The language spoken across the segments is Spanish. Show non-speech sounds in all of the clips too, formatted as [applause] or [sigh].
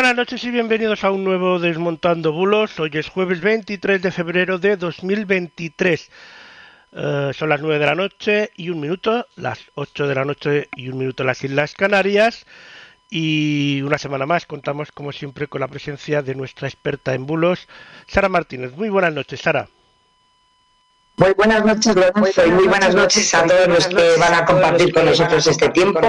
Buenas noches y bienvenidos a un nuevo Desmontando Bulos. Hoy es jueves 23 de febrero de 2023. Eh, son las 9 de la noche y un minuto, las 8 de la noche y un minuto en las Islas Canarias. Y una semana más contamos, como siempre, con la presencia de nuestra experta en bulos, Sara Martínez. Muy buenas noches, Sara. Muy buenas noches, Lorenzo, y muy buenas noches a todos los que van a compartir con nosotros este tiempo,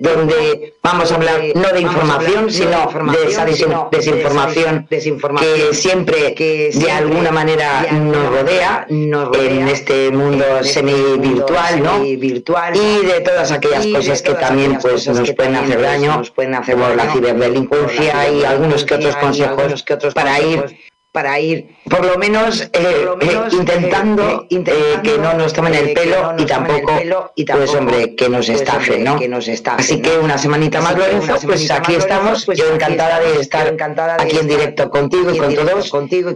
donde vamos a hablar no de información, sino de esa desin- desinformación que siempre de alguna manera nos rodea en este mundo semi-virtual, ¿no? Y de todas aquellas cosas que también pues nos pueden hacer daño, como la ciberdelincuencia y algunos que otros consejos para ir para ir por lo menos, eh, eh, intentando eh, que no nos tomen el pelo y tampoco, pues hombre, que nos estafen, ¿no? Así que una semanita más, Lorenzo, pues aquí estamos, yo encantada de estar aquí en directo contigo y con todos,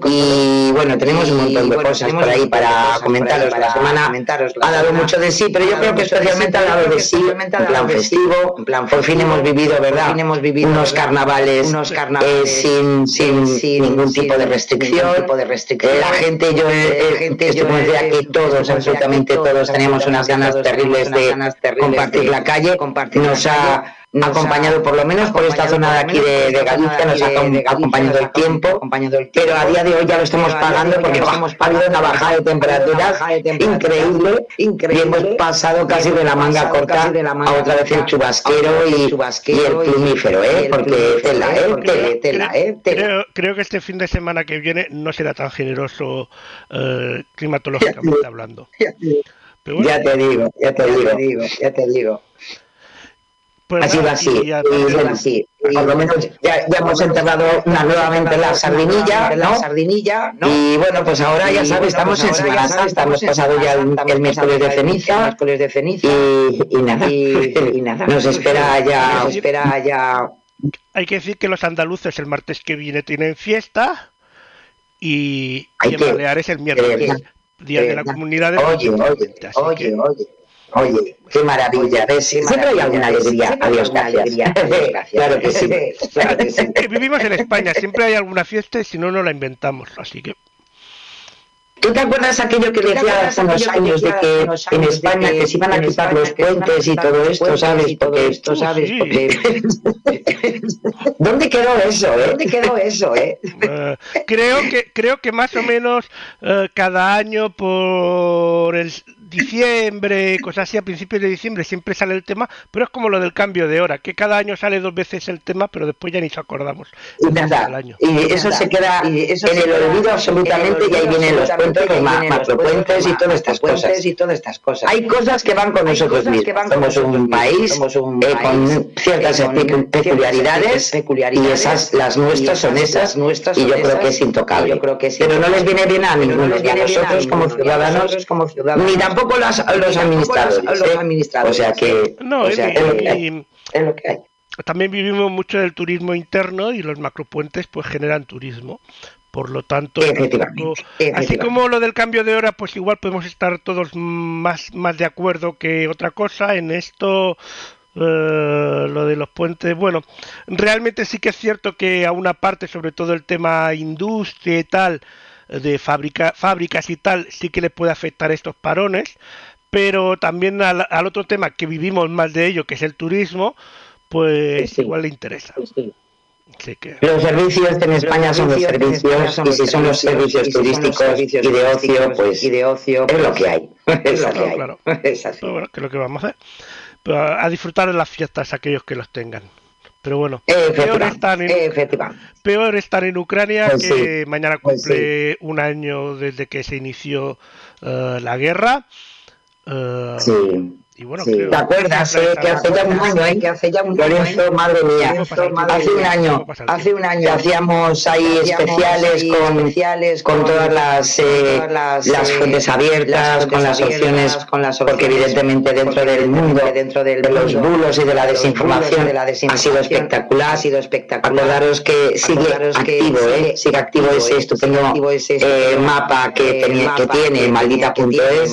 y bueno, tenemos un montón de cosas por ahí para comentaros, la semana. ha dado mucho de sí, pero yo creo que especialmente ha dado de sí, en plan festivo, por fin hemos vivido, ¿verdad? Unos carnavales eh, sin, sin, ningún tipo de restricción, la gente, yo, eh, gente, yo decía que todos, absolutamente todos, teníamos unas ganas terribles de compartir la calle, nos ha acompañado por lo menos por esta zona de aquí de, de Galicia, nos ha acom- acompañado el tiempo, pero a día de hoy ya lo estamos pagando porque hemos pagado una bajada de temperaturas increíble y hemos pasado casi de la manga corta a otra vez el chubasquero y, y el plumífero, ¿eh? porque tela, ¿eh? Tela, tela, ¿eh? Tela. Creo, creo que este fin de semana que viene no será tan generoso eh, climatológicamente hablando. Pero bueno, Ya te digo, ya te digo, ya te digo. Pues Ha sido nada, así, y y bueno, así. Por lo menos ya, ya hemos enterrado una, nuevamente la sardinilla, ¿no? sardinilla, Y bueno, pues ahora ya sabes, estamos en Semana Santa, hemos pasado ya el, el miércoles de ceniza, y, y nada, y, [laughs] nada, nos espera ya, nos espera ya. Hay que decir que los andaluces el martes que viene tienen fiesta y, en Baleares el miércoles, día de la comunidad de Oye, oye, oye, oye. Oye, qué maravilla, ¿ves? Siempre hay alguna alegría. Adiós, [laughs] gracias. Claro que sí, [laughs] claro que sí. que [laughs] vivimos en España, siempre hay alguna fiesta y si no, no la inventamos. Así que ¿Tú te acuerdas aquello que decía hace unos años de que en España que se iban a quitar los puentes y todo esto, ¿sabes? Porque esto, ¿sabes? sí. Porque... ¿Dónde quedó eso, eh? ¿Dónde quedó eso, eh? Eh, creo que creo que más o menos eh, cada año por el diciembre, cosas así, a principios de diciembre siempre sale el tema, pero es como lo del cambio de hora, que cada año sale dos veces el tema, pero después ya ni nos acordamos. Y nada, año. y eso se queda en el olvido absolutamente y ahí vienen los macropuentes y todas estas cosas. y todas estas cosas. Hay cosas que van con nosotros mismos. Somos un país eh, con ciertas pecu- peculiaridades y esas, las nuestras son esas y yo creo que es intocable. Pero no les viene bien a ninguno, ni a nosotros como ciudadanos, ni tampoco las- los administradores. ¿eh? O sea que, No, o y- sea, es lo que hay. y Es lo que hay. también vivimos mucho del turismo interno y los macropuentes pues generan turismo. Por lo tanto, Efectivamente, tampoco- así efectivamente. como lo del cambio de hora, pues igual podemos estar todos más, más de acuerdo que otra cosa. En esto, eh, lo de los puentes, bueno, realmente sí que es cierto que a una parte, sobre todo el tema industria y tal, de fábrica, fábricas y tal, sí que le puede afectar estos parones, pero también al, al otro tema que vivimos más de ello, que es el turismo, pues Sí. igual le interesa. Así que... Los servicios en España son los servicios y si son los servicios turísticos y de ocio, pues es lo que hay. Es lo que hay. claro. [laughs] Es así. Pero bueno, que es lo que vamos a hacer. Pero a disfrutar de las fiestas aquellos que los tengan. Pero bueno, peor estar, en, peor estar en Ucrania pues que mañana pues cumple un año desde que se inició uh, la guerra. Uh, sí. Y bueno, sí. ¿Te acuerdas eh, que hace ya un año, eh, que hace ya un año, madre mía, hace un año, hace un año hacíamos ahí especiales con especiales con todas las eh, las, las, fuentes abiertas, con las opciones, con las porque evidentemente dentro del mundo, dentro de los bulos y de la desinformación, ha sido espectacular, ha sido espectacular. Acordaros que sigue activo, eh, sigue activo ese estupendo mapa que tenía que tiene maldita.es,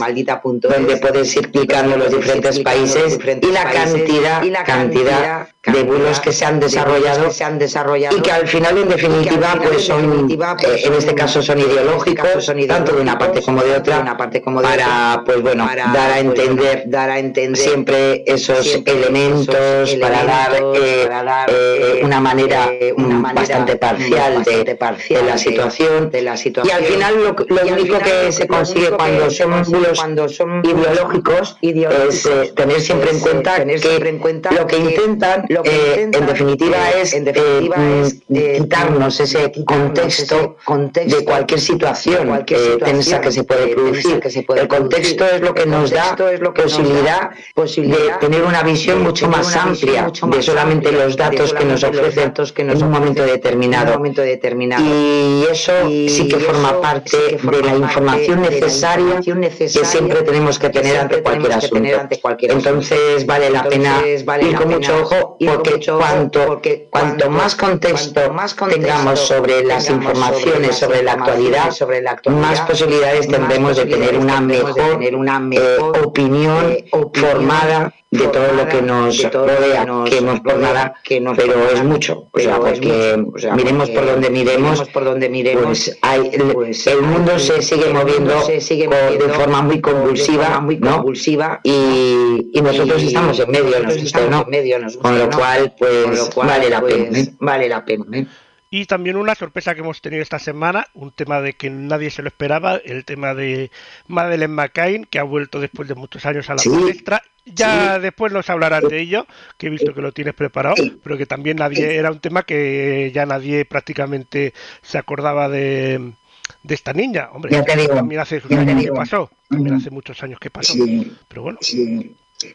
donde puedes ir clicando los diferentes diferentes países y la cantidad, y la cantidad de bulos que se han desarrollado, que se han desarrollado y que al final en definitiva pues son pues, en este caso son ideológicos tanto de una parte como de otra una parte como de para pues bueno dar a entender dar a entender siempre esos elementos para dar, eh, eh, una manera eh, bastante parcial de, la situación. de la situación y al final lo, lo único que se consigue cuando son bulos cuando son ideológicos es tener siempre en cuenta que lo que intentan lo que eh, en definitiva es, en definitiva eh, es eh, quitarnos ese contexto, de cualquier situación, cualquier tensa que se puede producir. el contexto es lo que nos da posibilidad, posibilidad de tener una visión mucho más amplia de solamente los datos que nos ofrecen en un momento determinado. Y eso sí que forma parte de la información necesaria que siempre tenemos que tener ante cualquier asunto. Entonces vale la pena ir con mucho ojo porque cuanto, porque cuanto más contexto más tengamos sobre las informaciones sobre la actualidad, sobre la más posibilidades tendremos de tener una mejor, una eh, opinión formada de todo lo que nos rodea, que no es por nada, que no, pero es mucho, o sea, porque miremos por donde miremos, por donde miremos, pues, hay, pues el, mundo se sigue moviendo, de forma muy convulsiva, muy convulsiva y, y nosotros estamos en medio, nos medio, con lo cual, pues, vale la pena, pues, ¿eh? vale la pena. Y también una sorpresa que hemos tenido esta semana, un tema de que nadie se lo esperaba, el tema de Madeleine McCain, que ha vuelto después de muchos años a la palestra. Ya después nos hablarán de ello, que he visto que lo tienes preparado, pero que también nadie era un tema que ya nadie prácticamente se acordaba de, de esta niña. Hombre, también hace, años que pasó, también hace muchos años que pasó. Pero bueno.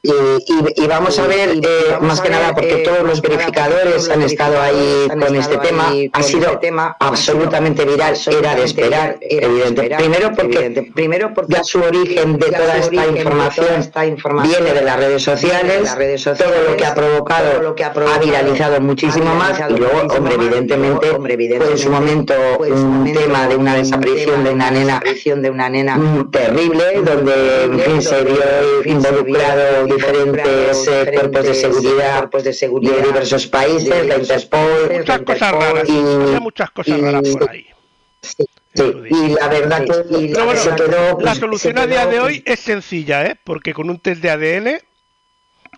Y, vamos a ver, eh, más que nada, porque eh, todos los verificadores han estado ahí con este tema, ha sido este tema absolutamente viral, era de esperar, evidente. Primero porque, primero porque ya su origen de toda esta información viene de las redes sociales, todo lo que ha provocado ha viralizado muchísimo más, y luego, hombre, evidentemente, fue en su momento un tema de una desaparición de una nena, de una nena terrible, donde, en fin, se vio involucrado diferentes eh, cuerpos de seguridad, cuerpos de seguridad de diversos países, la Interpol, muchas cosas raras, y, muchas cosas raras por ahí. Sí, y la verdad que se quedó, la solución a día de hoy es sencilla, ¿eh? porque con un test de ADN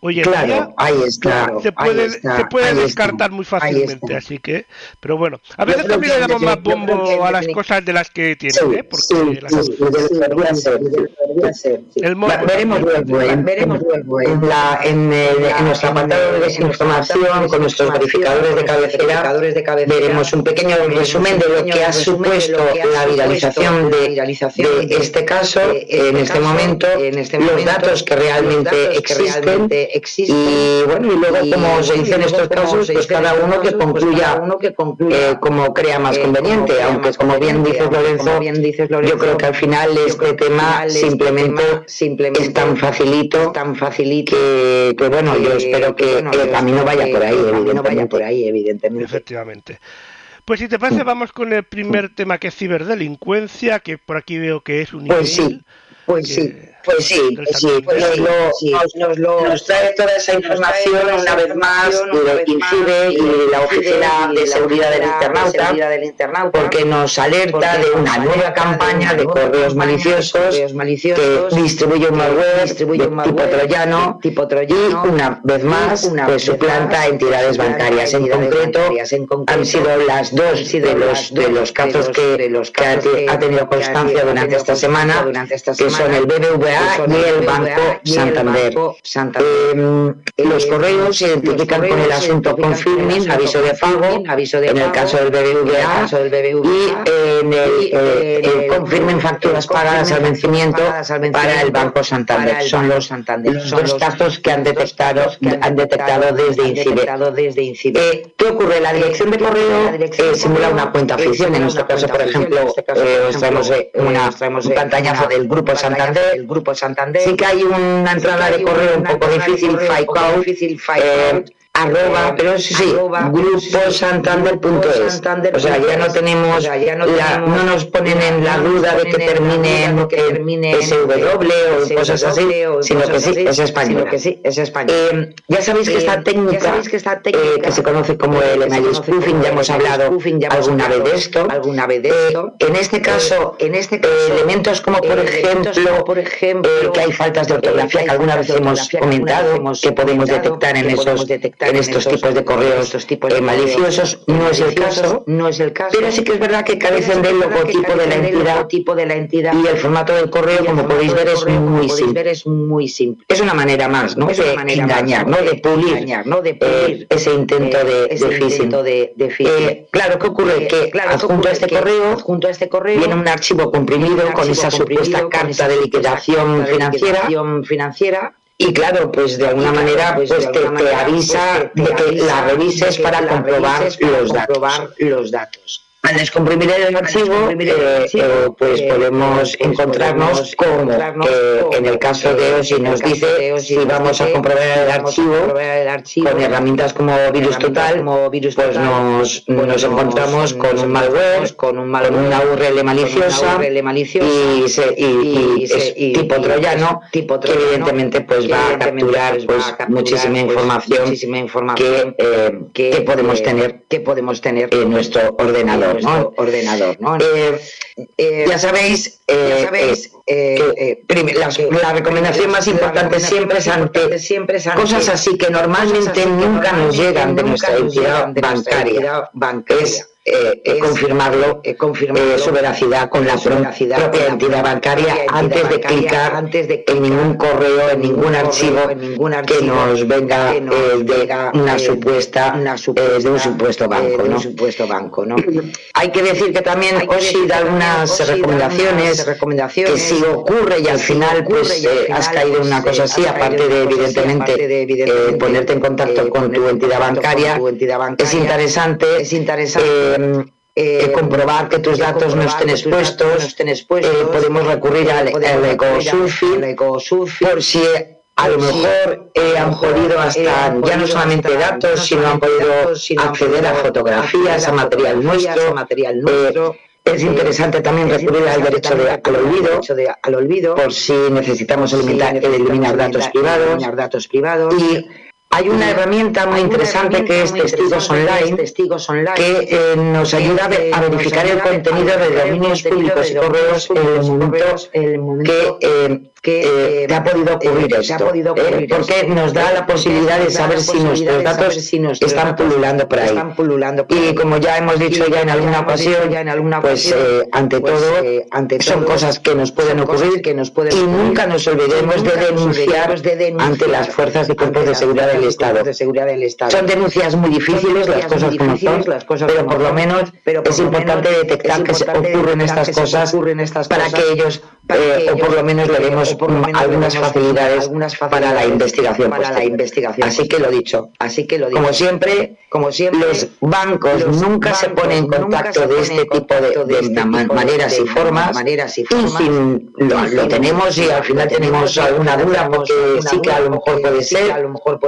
Oye, claro, ahí está, se puede, se puede descartar muy fácilmente, así que, pero bueno, a veces también le damos más bombo a las cosas de las que tienen, ¿eh? Porque sí, las... sí. El veremos luego, ¿eh? veremos luego en, la, en, el, en nuestro apartado de desinformación con nuestros verificadores de cabecera, veremos un pequeño resumen de lo que ha supuesto la viralización de, de este caso en este momento, los datos que realmente existen existe. Y bueno, y luego, como se dice en estos casos, pues cada uno que concluya, uno que concluya eh, como crea más eh, conveniente, aunque como bien dices Lorenzo, bien dices Lorenzo, yo creo que al final este tema simplemente, simplemente es tan facilito, tan facilito que, que bueno, yo espero que el camino vaya por ahí, evidentemente. vaya por ahí, evidentemente. Efectivamente. Pues si te parece, vamos con el primer tema que es ciberdelincuencia, que por aquí veo que es un pues sí, pues sí. Pues sí, pues sí, pues nos, lo, nos, trae toda esa información una vez más, incide y la Oficina de Seguridad del Internauta, porque nos alerta de una nueva campaña de correos maliciosos que distribuye un malware tipo troyano y una vez más pues suplanta entidades bancarias. En concreto, han sido las dos de los, de los casos que, ha tenido constancia durante esta semana, que son el BBVA y el Banco Santander. Eh, los correos se identifican con el asunto confirming, aviso de pago, en el caso del BBVA, y en el, eh, el confirming facturas pagadas al vencimiento para el Banco Santander. Son los, los dos casos que han detectado, han detectado desde INCIBE. Eh, ¿Qué ocurre? La dirección de correo eh, simula una cuenta oficial. En este caso, por ejemplo, eh, os traemos una, un pantallazo del Grupo Santander. Grupo Santander. Sí que hay una entrada de correo un poco difícil, eh, arroba, pero sí, sí, gruposantander.es. O sea, ya no tenemos, ya no, no nos ponen en la duda de que termine en SW o cosas así, sino que sí, es español. que sí, es español. Eh, ya sabéis que esta técnica, eh, que se conoce como el email spoofing, ya hemos hablado alguna vez de esto. Alguna vez de esto. en este caso, en este caso, elementos como por ejemplo, por ejemplo, que hay faltas de ortografía que alguna vez hemos comentado, que podemos detectar en esos en estos tipos de correos estos tipos de maliciosos no es el caso no es el caso. pero sí que es verdad que carecen del logotipo de la entidad tipo de la entidad. y el formato del correo como podéis ver es muy simple. es muy simple. Es una manera más no de engañar no de pulir no de pulir ese intento de phishing. de claro qué ocurre que adjunto a este correo adjunto a este correo viene un archivo comprimido con esa supuesta carta de liquidación financiera y claro, pues de alguna manera pues, pues te, te, avisa de que la revises para comprobar los datos. Al descomprimir el archivo, eh, eh, pues podemos encontrarnos con que en el caso de OSI nos dice si vamos a comprobar el archivo con herramientas como Virus Total, pues nos, nos encontramos con un malware, con una URL maliciosa y, se, y, es tipo troyano que evidentemente pues va a capturar pues muchísima información que, eh, que podemos tener que podemos tener en nuestro ordenador ordenador, ¿no? ordenador, ¿no? Eh, eh, ya sabéis, eh, ya sabéis la, la, recomendación más importante siempre es ante, siempre cosas así que normalmente nunca nos llegan de nuestra entidad bancaria. Es eh, eh, confirmarlo, eh, confirmarlo su veracidad con la propia entidad bancaria antes de clicar antes de en ningún correo, en ningún archivo, en ningún archivo que nos venga que nos de una supuesta, una supuesta de un supuesto banco, ¿no? Un supuesto banco, ¿no? Hay que decir que también OSI da algunas recomendaciones, recomendaciones que si ocurre y al final pues has caído en una cosa así, aparte de evidentemente ponerte en contacto con tu entidad bancaria, es interesante, es interesante eh, eh, comprobar que tus datos no estén expuestos, eh, podemos recurrir al, al por si a lo mejor han podido hasta ya no solamente datos, sino han podido acceder a fotografías, a material nuestro. material es interesante también recurrir al derecho de, al, olvido, al olvido, por si necesitamos eliminar, eliminar datos privados. Datos privados. Y hay una herramienta muy interesante que es Testigos Online, que eh, nos ayuda a verificar el contenido de dominios públicos y correos en el momento que que eh, te ha podido ocurrir esto, eh, porque nos da la posibilidad de saber si nuestros datos están pululando por ahí. Y como ya hemos dicho ya en alguna ocasión, pues eh, ante todo son cosas que nos pueden ocurrir y nunca nos olvidemos de denunciar ante las fuerzas y cuerpos de seguridad del Estado. Son denuncias muy difíciles, las cosas como son, pero por lo menos es importante detectar que ocurren estas cosas para que ellos, o por lo menos le demos algunas facilidades para la investigación. Para la investigación. Así que lo dicho. Así que lo dicho. Como siempre, como siempre, los bancos nunca se ponen en contacto de este tipo de, maneras y formas. Maneras y formas. lo, tenemos y al final tenemos alguna duda porque sí que a lo mejor puede ser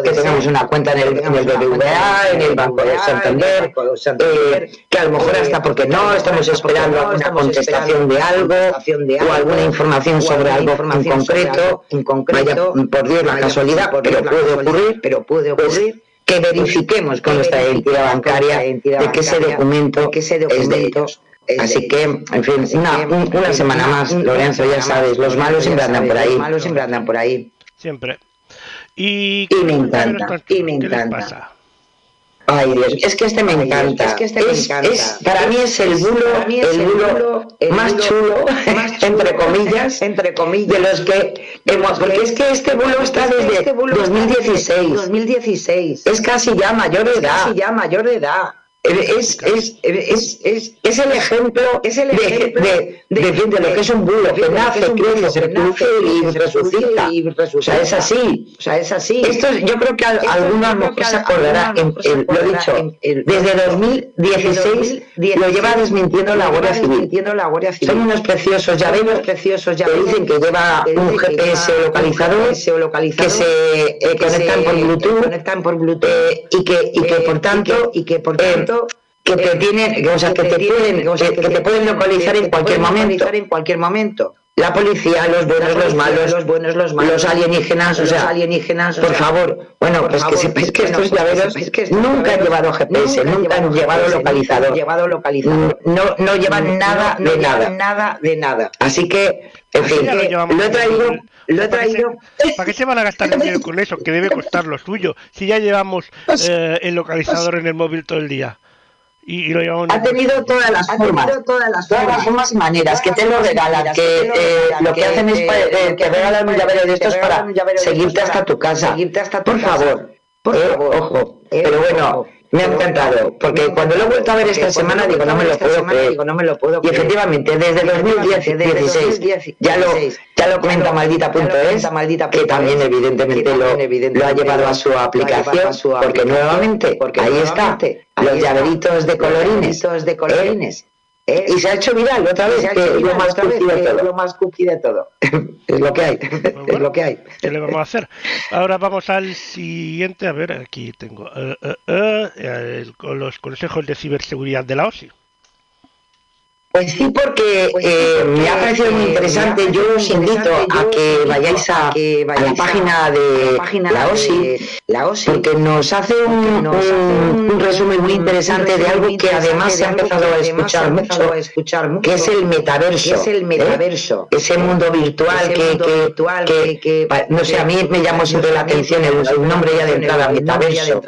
que tengamos una cuenta en el, en el BBVA, en el Banco de Santander, eh, que a lo mejor hasta porque no estamos esperando alguna contestación de algo o alguna información sobre algo concreto, en concreto, por Dios la casualidad, pero puede ocurrir, pero puede ocurrir que verifiquemos con nuestra entidad bancaria de que ese documento es de ellos. Así que, en fin, una, una semana más, Lorenzo, ya sabes, los malos siempre andan por ahí. Los malos siempre andan por ahí. Siempre. Y, y me encanta, y me encanta. Ay Dios, es que este me encanta. Es que este me encanta. Es, para mí es el bulo, el bulo más chulo, más [laughs] entre comillas, entre comillas, de los que hemos, porque es que este bulo está desde 2016, 2016, es casi ya mayor de edad, casi ya mayor de edad. Es, es, es, es, es el ejemplo, es el ejemplo de, de, de, de, lo que es un bulo, que nace, crece, se reproduce y resucita. O sea, es así. O sea, es así. Esto yo creo que algunos mejor se acordará, lo dicho, desde 2016 lo lleva desmintiendo la Guardia Civil. Son unos preciosos llaveros preciosos que dicen que lleva un GPS localizador que se eh, conectan por Bluetooth, Bluetooth y que y que por tanto y que por tanto que te tienen, o sea, que te pueden, que, te pueden localizar en cualquier momento. En cualquier momento. La policía, los buenos, los malos, los buenos, los malos, los alienígenas, o sea, alienígenas, por favor. Bueno, pues que sepáis que estos llaveros nunca han llevado GPS, nunca han llevado localizador, llevado localizador. No, no llevan nada de nada, nada de nada. Así que, en fin, lo he traído lo he traído. ¿Para qué se van a gastar [laughs] dinero con eso? Que debe costar lo suyo. Si ya llevamos eh, el localizador en el móvil todo el día. Y, y lo llevamos ha tenido todas las formas, todas las, todas las formas y maneras, que te lo regalan, que eh, lo que hacen es eh, que regalan un llavero de estos para seguirte hasta tu casa. Por favor, por favor, ojo. Pero bueno. Me ha encantado, porque cuando lo he vuelto a ver esta semana digo, no me lo puedo creer. no me lo puedo Y efectivamente, desde 2016 ya lo, ya lo comenta maldita.es, que también evidentemente lo, lo ha llevado a su aplicación, porque nuevamente, ahí está, los llaveritos de colorines. de colorines. Y se ha hecho viral otra vez, que es lo más, cookie de todo. lo más cookie de todo. [laughs] es lo que hay. [laughs] es lo que hay. ¿Qué le vamos a hacer? Ahora vamos al siguiente. A ver, aquí tengo uh, uh, uh, el, los consejos de ciberseguridad de la OSI. Pues sí, porque eh, me ha parecido muy interesante. Yo os invito a que vayáis a, la página de la OSI, porque nos hace un, un, resumen muy interesante de algo que además se ha empezado a escuchar mucho, que es el metaverso. Es el metaverso. Ese mundo virtual que, que, no sé, a mí me llamó siempre la atención el, nombre ya de entrada, metaverso.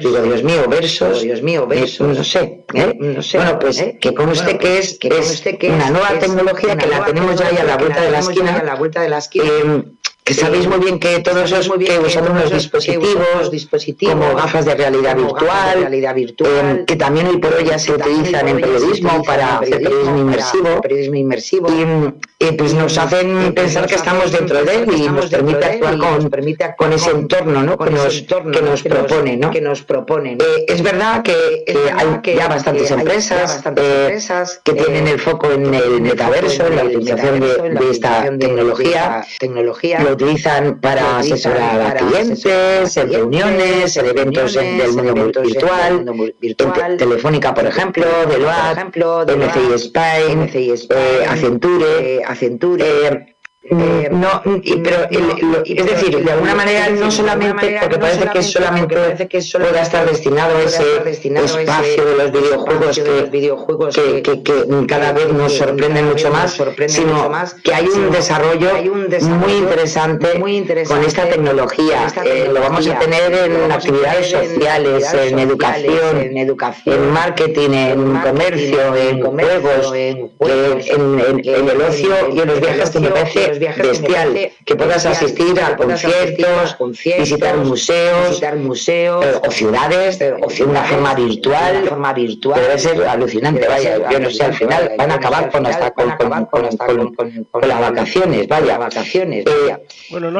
Digo, Dios mío, versos. Dios mío, versos. No sé. ¿eh? Bueno, pues que con usted que es que es una nueva tecnología que la tenemos ya ahí a la vuelta de la esquina, a la vuelta de la esquina. Eh, que sabéis muy bien que todos esos que usan unos dispositivos, dispositivos como gafas de realidad virtual, realidad virtual eh, que también hoy por hoy ya se utilizan en periodismo para hacer periodismo inmersivo, periodismo inmersivo y, pues nos hacen pensar que estamos dentro de él y nos permite actuar con, con ese entorno ¿no? que, nos, que nos propone. ¿no? Que nos proponen. Eh, es verdad que eh, hay ya bastantes empresas, que tienen el foco en el metaverso, en la utilización de, esta tecnología, tecnología utilizan para asesorar a clientes, en reuniones, en eventos del mundo virtual, virtual. Telefónica, por ejemplo, Deloitte, MCI Spain, eh, Accenture, Accenture eh, no, pero es decir, de alguna manera no solamente porque parece que solamente pueda estar destinado a ese espacio de los videojuegos que, que, que, cada vez nos sorprende mucho más, sino que hay un desarrollo muy interesante con esta tecnología. Eh, lo vamos a tener en actividades sociales, en educación, en marketing, en comercio, en juegos, en el ocio y en los viajes que me parece bestial, que puedas asistir a conciertos, visitar museos, visitar museos o ciudades o una forma virtual, forma virtual. Debe ser alucinante, vaya, yo no sé, al final van a acabar con hasta con, las vacaciones, vaya, vacaciones.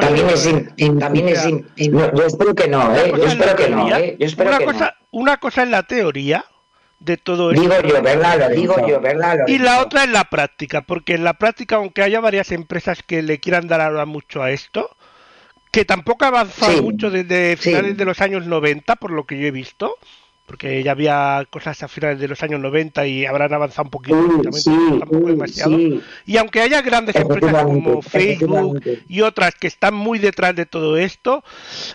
también es, también es, yo espero que no, ¿eh? yo espero que no, ¿eh? yo espero que no. Una cosa es la teoría de todo esto. Digo yo, ¿verdad? Lo digo yo, ¿verdad? y la otra es la práctica, porque en la práctica, aunque haya varias empresas que le quieran dar ahora mucho a esto, que tampoco ha avanzado mucho desde finales de los años 90, por lo que yo he visto, porque ya había cosas a finales de los años 90 y habrán avanzado un poquito, tampoco demasiado. Y aunque haya grandes empresas como Facebook y otras que están muy detrás de todo esto,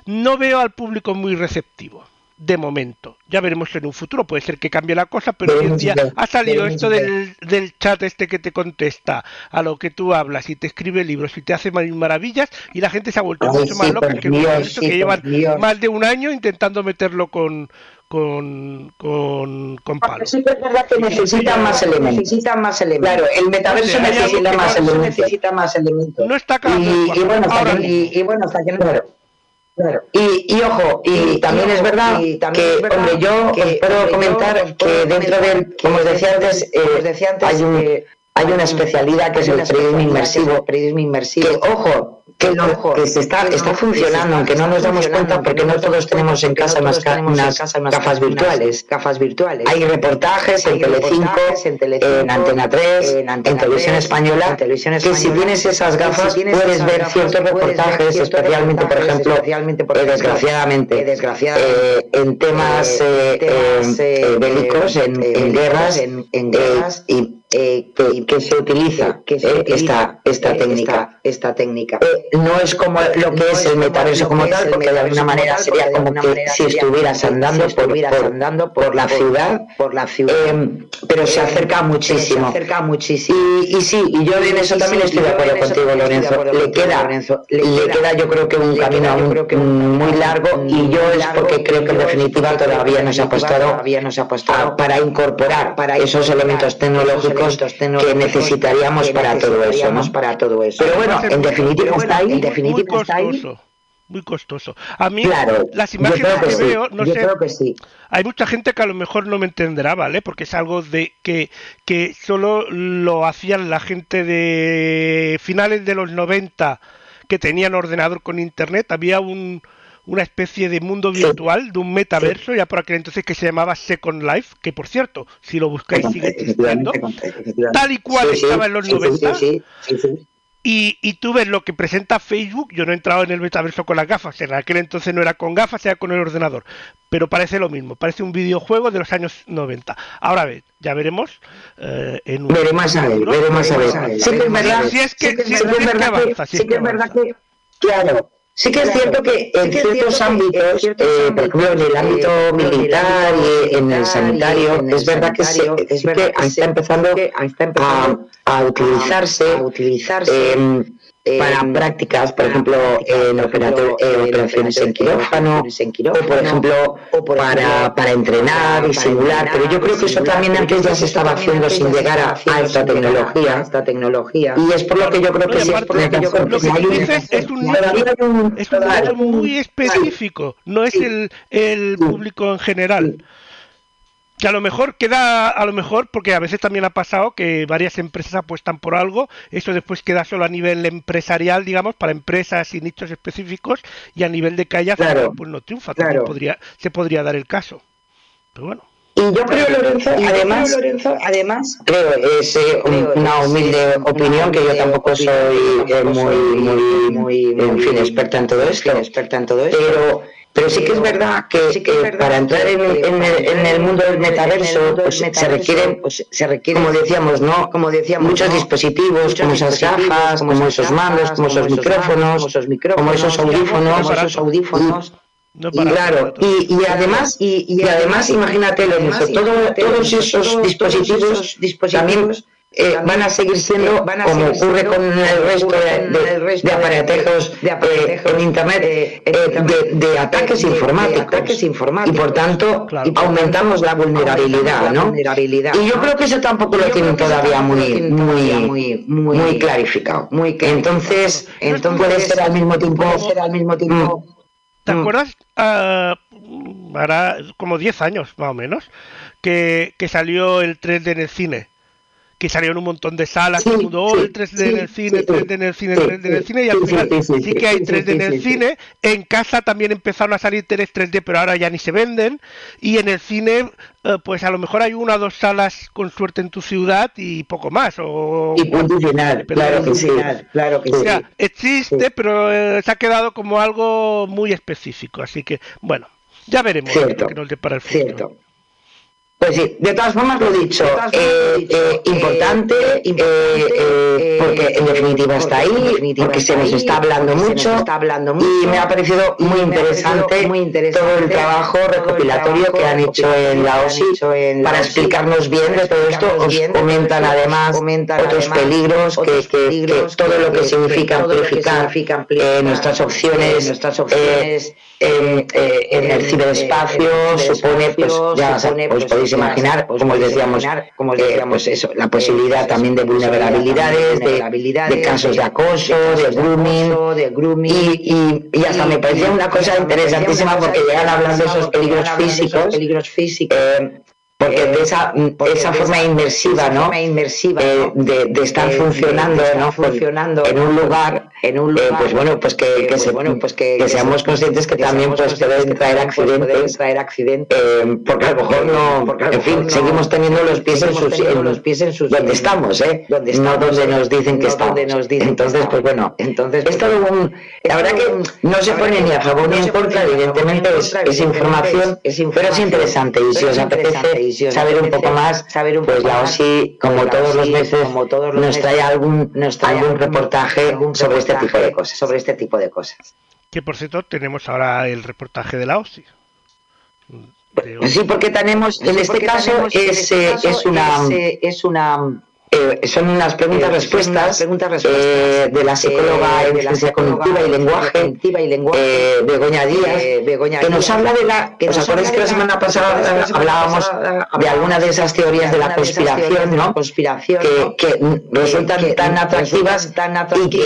no veo al público muy receptivo de momento. Ya veremos en un futuro, puede ser que cambie la cosa, pero hoy en día ha salido esto del, del, chat este que te contesta a lo que tú hablas y te escribe libros y te hace maravillas y la gente se ha vuelto mucho más loca que, que llevan más de un año intentando meterlo con, con, con, con palo. Sí, es verdad que necesitan más elementos. Necesitan más elementos. Claro, el metaverso necesita más elementos. Necesita más elementos. No está claro. Y, y, bueno, Ahora, y, y, bueno, hasta que no. Claro. Claro. Y, y, ojo, y, y también, es verdad que, es verdad hombre, yo que, puedo comentar que dentro del, como os decía antes, eh, decía antes hay, un, hay una especialidad que es el periodismo inmersivo, periodismo inmersivo. Que, ojo, que, lo, que se está, está funcionando, aunque no nos damos cuenta porque no todos tenemos en casa unas, unas gafas virtuales. Gafas virtuales. Hay reportajes en Telecinco, en Antena 3, en Televisión Española, que si tienes esas gafas puedes ver ciertos reportajes, especialmente, por ejemplo, desgraciadamente, desgraciadamente en temas bélicos, en, guerras, en, guerras y eh, que, que, se utiliza, que se eh, esta, esta técnica. Esta, técnica. Eh, no es como lo que es el metaverso como tal, porque de alguna manera sería como que si estuvieras andando por, andando por la ciudad, por la ciudad, pero se acerca muchísimo. Se acerca muchísimo. Y, y, sí, y yo en eso también estoy de acuerdo contigo, Lorenzo. Le queda, le queda yo creo que un camino muy largo y yo es porque creo que en definitiva todavía no se ha apostado para incorporar esos elementos tecnológicos que necesitaríamos para todo eso, ¿no? Para todo eso. Pero bueno, en definitiva está ahí, en definitiva está ahí muy costoso. A mí, las imágenes que, veo, no sé, hay mucha gente que a lo mejor no me entenderá, ¿vale? Porque es algo de que, que solo lo hacían la gente de finales de los 90 que tenían ordenador con internet. Había un, una especie de mundo virtual, de un metaverso, ya por aquel entonces que se llamaba Second Life, que por cierto, si lo buscáis sigue existiendo, tal y cual estaba en los 90. Y, y, tú ves lo que presenta Facebook, yo no he entrado en el metaverso con las gafas, en aquel entonces no era con gafas, era con el ordenador, pero parece lo mismo, parece un videojuego de los años 90. Ahora ve, ya veremos eh, en un... Veremos a ver, veremos a ver. Sí que es verdad, si es que, si es verdad que, claro, Sí que es cierto que en ciertos ámbitos, eh, por ejemplo en el ámbito militar y en el sanitario, es verdad que, sí, que está empezando a, a utilizarse, eh, para prácticas, por ejemplo, en, operaciones en quirófano, o por ejemplo, para, para entrenar y simular, pero yo creo que eso también antes ya se estaba haciendo sin llegar a, esta tecnología, esta tecnología, y es por lo que yo creo que sí, es por lo que es un un muy específico, no es el, el público en general que a lo mejor queda, a lo mejor, porque a veces también ha pasado que varias empresas apuestan por algo, eso después queda solo a nivel empresarial, digamos, para empresas y nichos específicos, y a nivel de calle pues no triunfa, claro. podría, se podría dar el caso. Pero bueno. Y yo creo, Lorenzo, además, Lorenzo, además, creo, es eh, una humilde opinión, que yo tampoco soy eh, muy, muy, muy, en fin, experta en todo esto, experta en todo esto, pero pero sí que es verdad que, para entrar en, el, mundo del metaverso pues, se requieren, pues, se requieren, como decíamos, no, como decíamos, muchos dispositivos, como esas gafas, como esos mandos, como esos micrófonos, como esos audífonos, esos audífonos. Y claro, y, y, además, y, además, imagínate, Lorenzo, todo, todos esos dispositivos, dispositivos eh, van a seguir siendo, como ocurre con el resto de, de, aparatejos, eh, en Internet, eh, de, ataques, informáticos. Y por tanto, aumentamos la vulnerabilidad, ¿no? Y yo creo que eso tampoco lo tienen todavía muy, muy, muy, clarificado. Muy entonces, entonces puede ser al mismo tiempo, al mismo tiempo. Mm. ¿Te acuerdas? Uh, hará como 10 años, más o menos, que, que salió el 3D en el cine que salieron un montón de salas, todo el mundo, oh, el 3D en el cine, 3D en el cine, 3D en el cine, y al final sí que hay 3D en el cine. En casa también empezaron a salir 3 3D, pero ahora ya ni se venden. Y en el cine, eh, pues a lo mejor hay una o dos salas con suerte en tu ciudad y poco más. O, y punto final, claro que sí, claro que o sea, existe, pero eh, se ha quedado como algo muy específico. Así que, bueno, ya veremos lo que nos depara el futuro. Pues sí, de todas formas lo dicho, eh, eh, importante porque en definitiva está ahí, porque se nos está hablando mucho y me ha parecido muy interesante todo el trabajo recopilatorio que han hecho en la OSI para explicarnos bien de todo esto. Os comentan además otros peligros, que, todo lo que significa amplificar nuestras opciones en, el ciberespacio supone, pues ya os podéis imaginar, como decíamos, como decíamos eso, la posibilidad también de vulnerabilidades, de, casos de acoso, de grooming, y, y, hasta me parecía una cosa interesantísima porque llegan hablando de esos peligros físicos, eh, porque de esa, esa forma inmersiva, ¿no? Inmersiva, eh, de, de, estar funcionando, ¿no? funcionando en un lugar, en un lugar, eh, pues bueno, pues que, que, se, bueno, pues que, que seamos conscientes que, también pues pueden traer accidentes, traer accidentes, eh, porque a lo mejor no, porque en fin, no, seguimos teniendo los pies en sus, en los pies en sus, donde estamos, ¿eh? Donde estamos, no donde nos dicen que estamos. Nos dicen entonces, pues bueno, entonces, es todo un, la verdad que no se pone ni a favor ni en contra, evidentemente es información, pero es interesante y si os apetece saber un poco más, saber un pues la OSI, como todos los meses, como todos los nos trae algún, nos trae algún reportaje sobre este tipo de cosas, sobre este tipo de cosas. Que por cierto tenemos ahora el reportaje de la OSI. Sí, porque tenemos, en este caso, es, es, una, es una eh, son unas preguntas-respuestas eh, de la psicóloga en ciencia cognitiva y lenguaje, eh, Begoña Díaz, que nos habla de la... ¿Os acordáis que la semana pasada hablábamos de alguna de esas teorías de la conspiración, ¿no? que, que resultan tan atractivas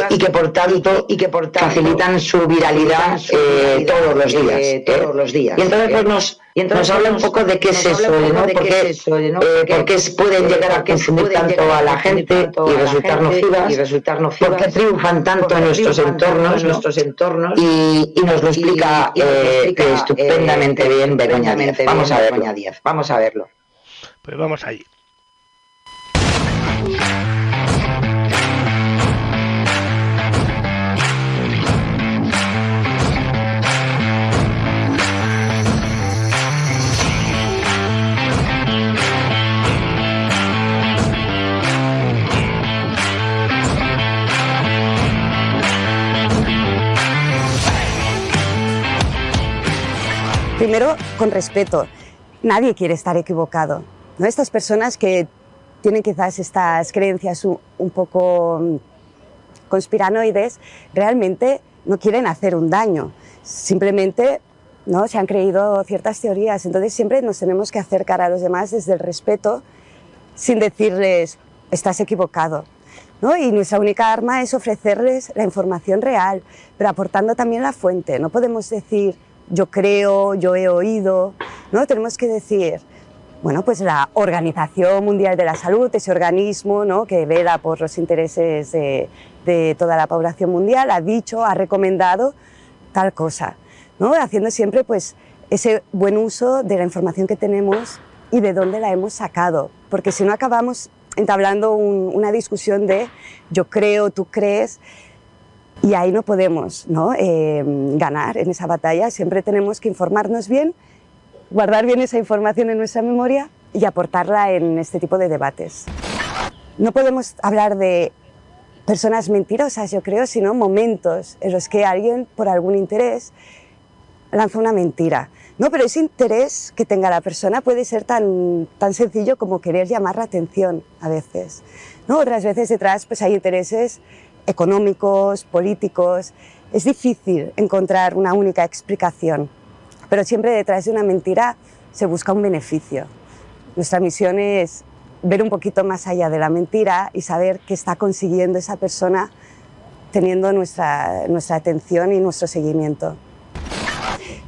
y que, por tanto y que por facilitan su viralidad todos los días. todos los días. Y entonces pues, nos y entonces nos habla un poco de qué es eso, ¿no? Porque, eh, pueden llegar a confundir tanto a la gente y resultar nocivas, y resultar nocivas porque triunfan tanto en nuestros entornos, nuestros entornos y, y, nos lo explica, eh, estupendamente eh, bien Begoña Díaz. Vamos a verlo. Vamos a verlo. Pues vamos allí. Primero, con respeto. Nadie quiere estar equivocado. Estas personas que tienen quizás estas creencias un, poco mm, conspiranoides, realmente no quieren hacer un daño. Simplemente ¿no? se han creído ciertas teorías. Entonces siempre nos tenemos que acercar a los demás desde el respeto, sin decirles, estás equivocado. ¿no? Y nuestra única arma es ofrecerles la información real, pero aportando también la fuente. No podemos decir, yo creo, yo he oído, ¿no? Tenemos que decir, bueno, pues la Organización Mundial de la Salud, ese organismo ¿no? que vela por los intereses de, toda la población mundial, ha dicho, ha recomendado tal cosa, ¿no? haciendo siempre pues, ese buen uso de la información que tenemos y de dónde la hemos sacado, porque si no acabamos entablando un, una discusión de yo creo, tú crees, y ahí no podemos ¿no? Eh, ganar en esa batalla, siempre tenemos que informarnos bien, guardar bien esa información en nuestra memoria y aportarla en este tipo de debates. No podemos hablar de personas mentirosas, yo creo, sino momentos en los que alguien, por algún interés, lanza una mentira. No, pero ese interés que tenga la persona puede ser tan, tan sencillo como querer llamar la atención a veces. ¿no? Otras veces detrás pues, hay intereses económicos, políticos. Es difícil encontrar una única explicación, pero siempre detrás de una mentira se busca un beneficio. Nuestra misión es ver un poquito más allá de la mentira y saber qué está consiguiendo esa persona teniendo nuestra, nuestra atención y nuestro seguimiento.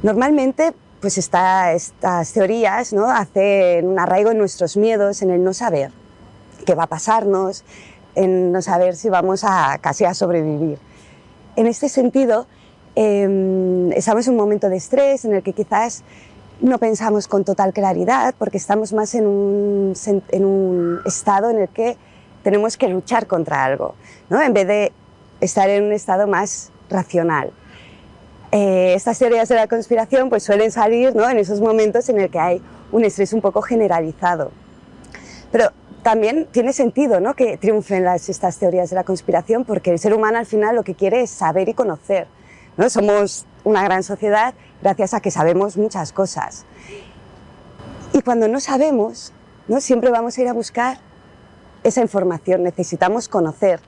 Normalmente, pues estas teorías ¿no? hacen un arraigo en nuestros miedos, en el no saber qué va a pasarnos, en no saber si vamos a casi a sobrevivir. En este sentido, eh, estamos en un momento de estrés en el que quizás no pensamos con total claridad porque estamos más en un, en un estado en el que tenemos que luchar contra algo, ¿no? en vez de estar en un estado más racional. Eh, estas teorías de la conspiración pues, suelen salir ¿no? en esos momentos en el que hay un estrés un poco generalizado. Pero también tiene sentido ¿no? que triunfen las, estas teorías de la conspiración porque el ser humano al final lo que quiere es saber y conocer. ¿no? Somos una gran sociedad gracias a que sabemos muchas cosas. Y cuando no sabemos, ¿no? siempre vamos a ir a buscar esa información, necesitamos conocer.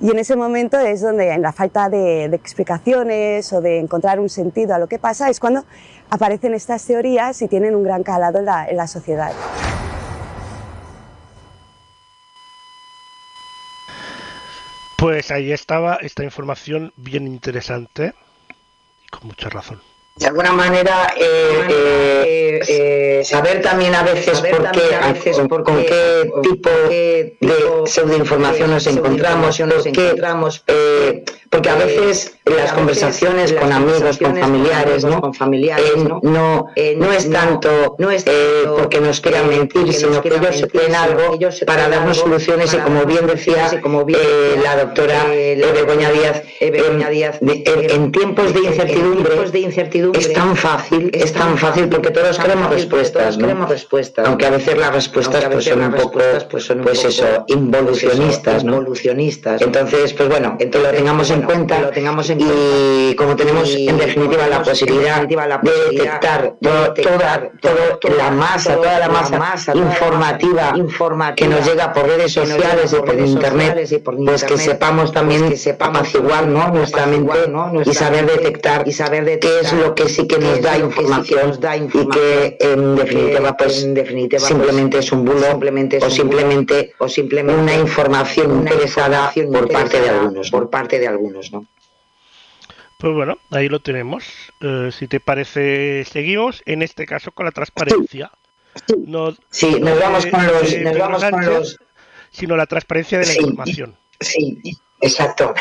Y en ese momento es donde, en la falta de, de, explicaciones o de encontrar un sentido a lo que pasa, es cuando aparecen estas teorías y tienen un gran calado en la, en la sociedad. Pues ahí estaba esta información bien interesante y con mucha razón de alguna manera eh, eh, eh, saber también a veces por qué, a veces, por con qué tipo de pseudoinformación nos encontramos, nos encontramos porque a veces las conversaciones con amigos, con familiares, ¿no? Con familiares, ¿no? No, no es tanto no es porque nos quieran mentir, sino que ellos se creen algo para darnos soluciones y como bien decía la doctora Begoña Díaz, en tiempos de incertidumbre es tan fácil, es tan fácil porque todos queremos respuestas, ¿no? queremos respuestas. Aunque a veces las respuestas pues son un poco, pues, son pues eso, involucionistas, ¿no? Involucionistas. Entonces, pues bueno, entonces lo tengamos en cuenta, lo tengamos en y como tenemos en definitiva la posibilidad de detectar toda, toda la masa, toda la masa informativa que nos llega por redes sociales y por internet, pues que sepamos también apaciguar, ¿no? Nuestra mente y saber detectar y saber qué es lo que sí que nos da información y que en definitiva pues simplemente es un bulo o simplemente o simplemente una información interesada por parte de algunos por parte de algunos no pues bueno, ahí lo tenemos. Eh, si te parece, seguimos, en este caso con la transparencia. Sí, no, sí nos vamos con los... nos vamos con los... Sino la transparencia de la información. Sí, [laughs] Exacto.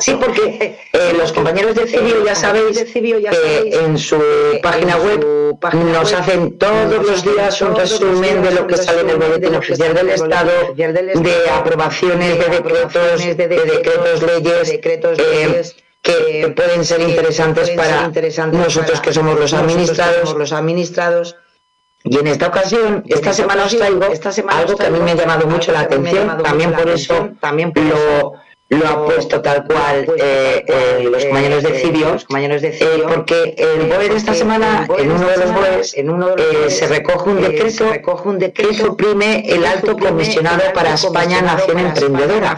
Sí, porque eh, los compañeros de CIVIO ya sabéis que en su página web nos hacen todos los días un resumen de lo que sale en el boletín oficial del Estado, de aprobaciones de decretos, de decretos leyes, eh, que pueden ser interesantes para nosotros que somos los administrados. Y en esta ocasión, esta semana os traigo algo que a mí me ha llamado mucho la atención, también por eso también lo lo ha puesto tal cual eh, eh, los compañeros de Cibio, compañeros de Cibio eh, porque el BOE de esta semana, en uno de los BOEs, uno de se recoge un decreto, recoge un decreto que suprime el alto comisionado para España Nación Emprendedora,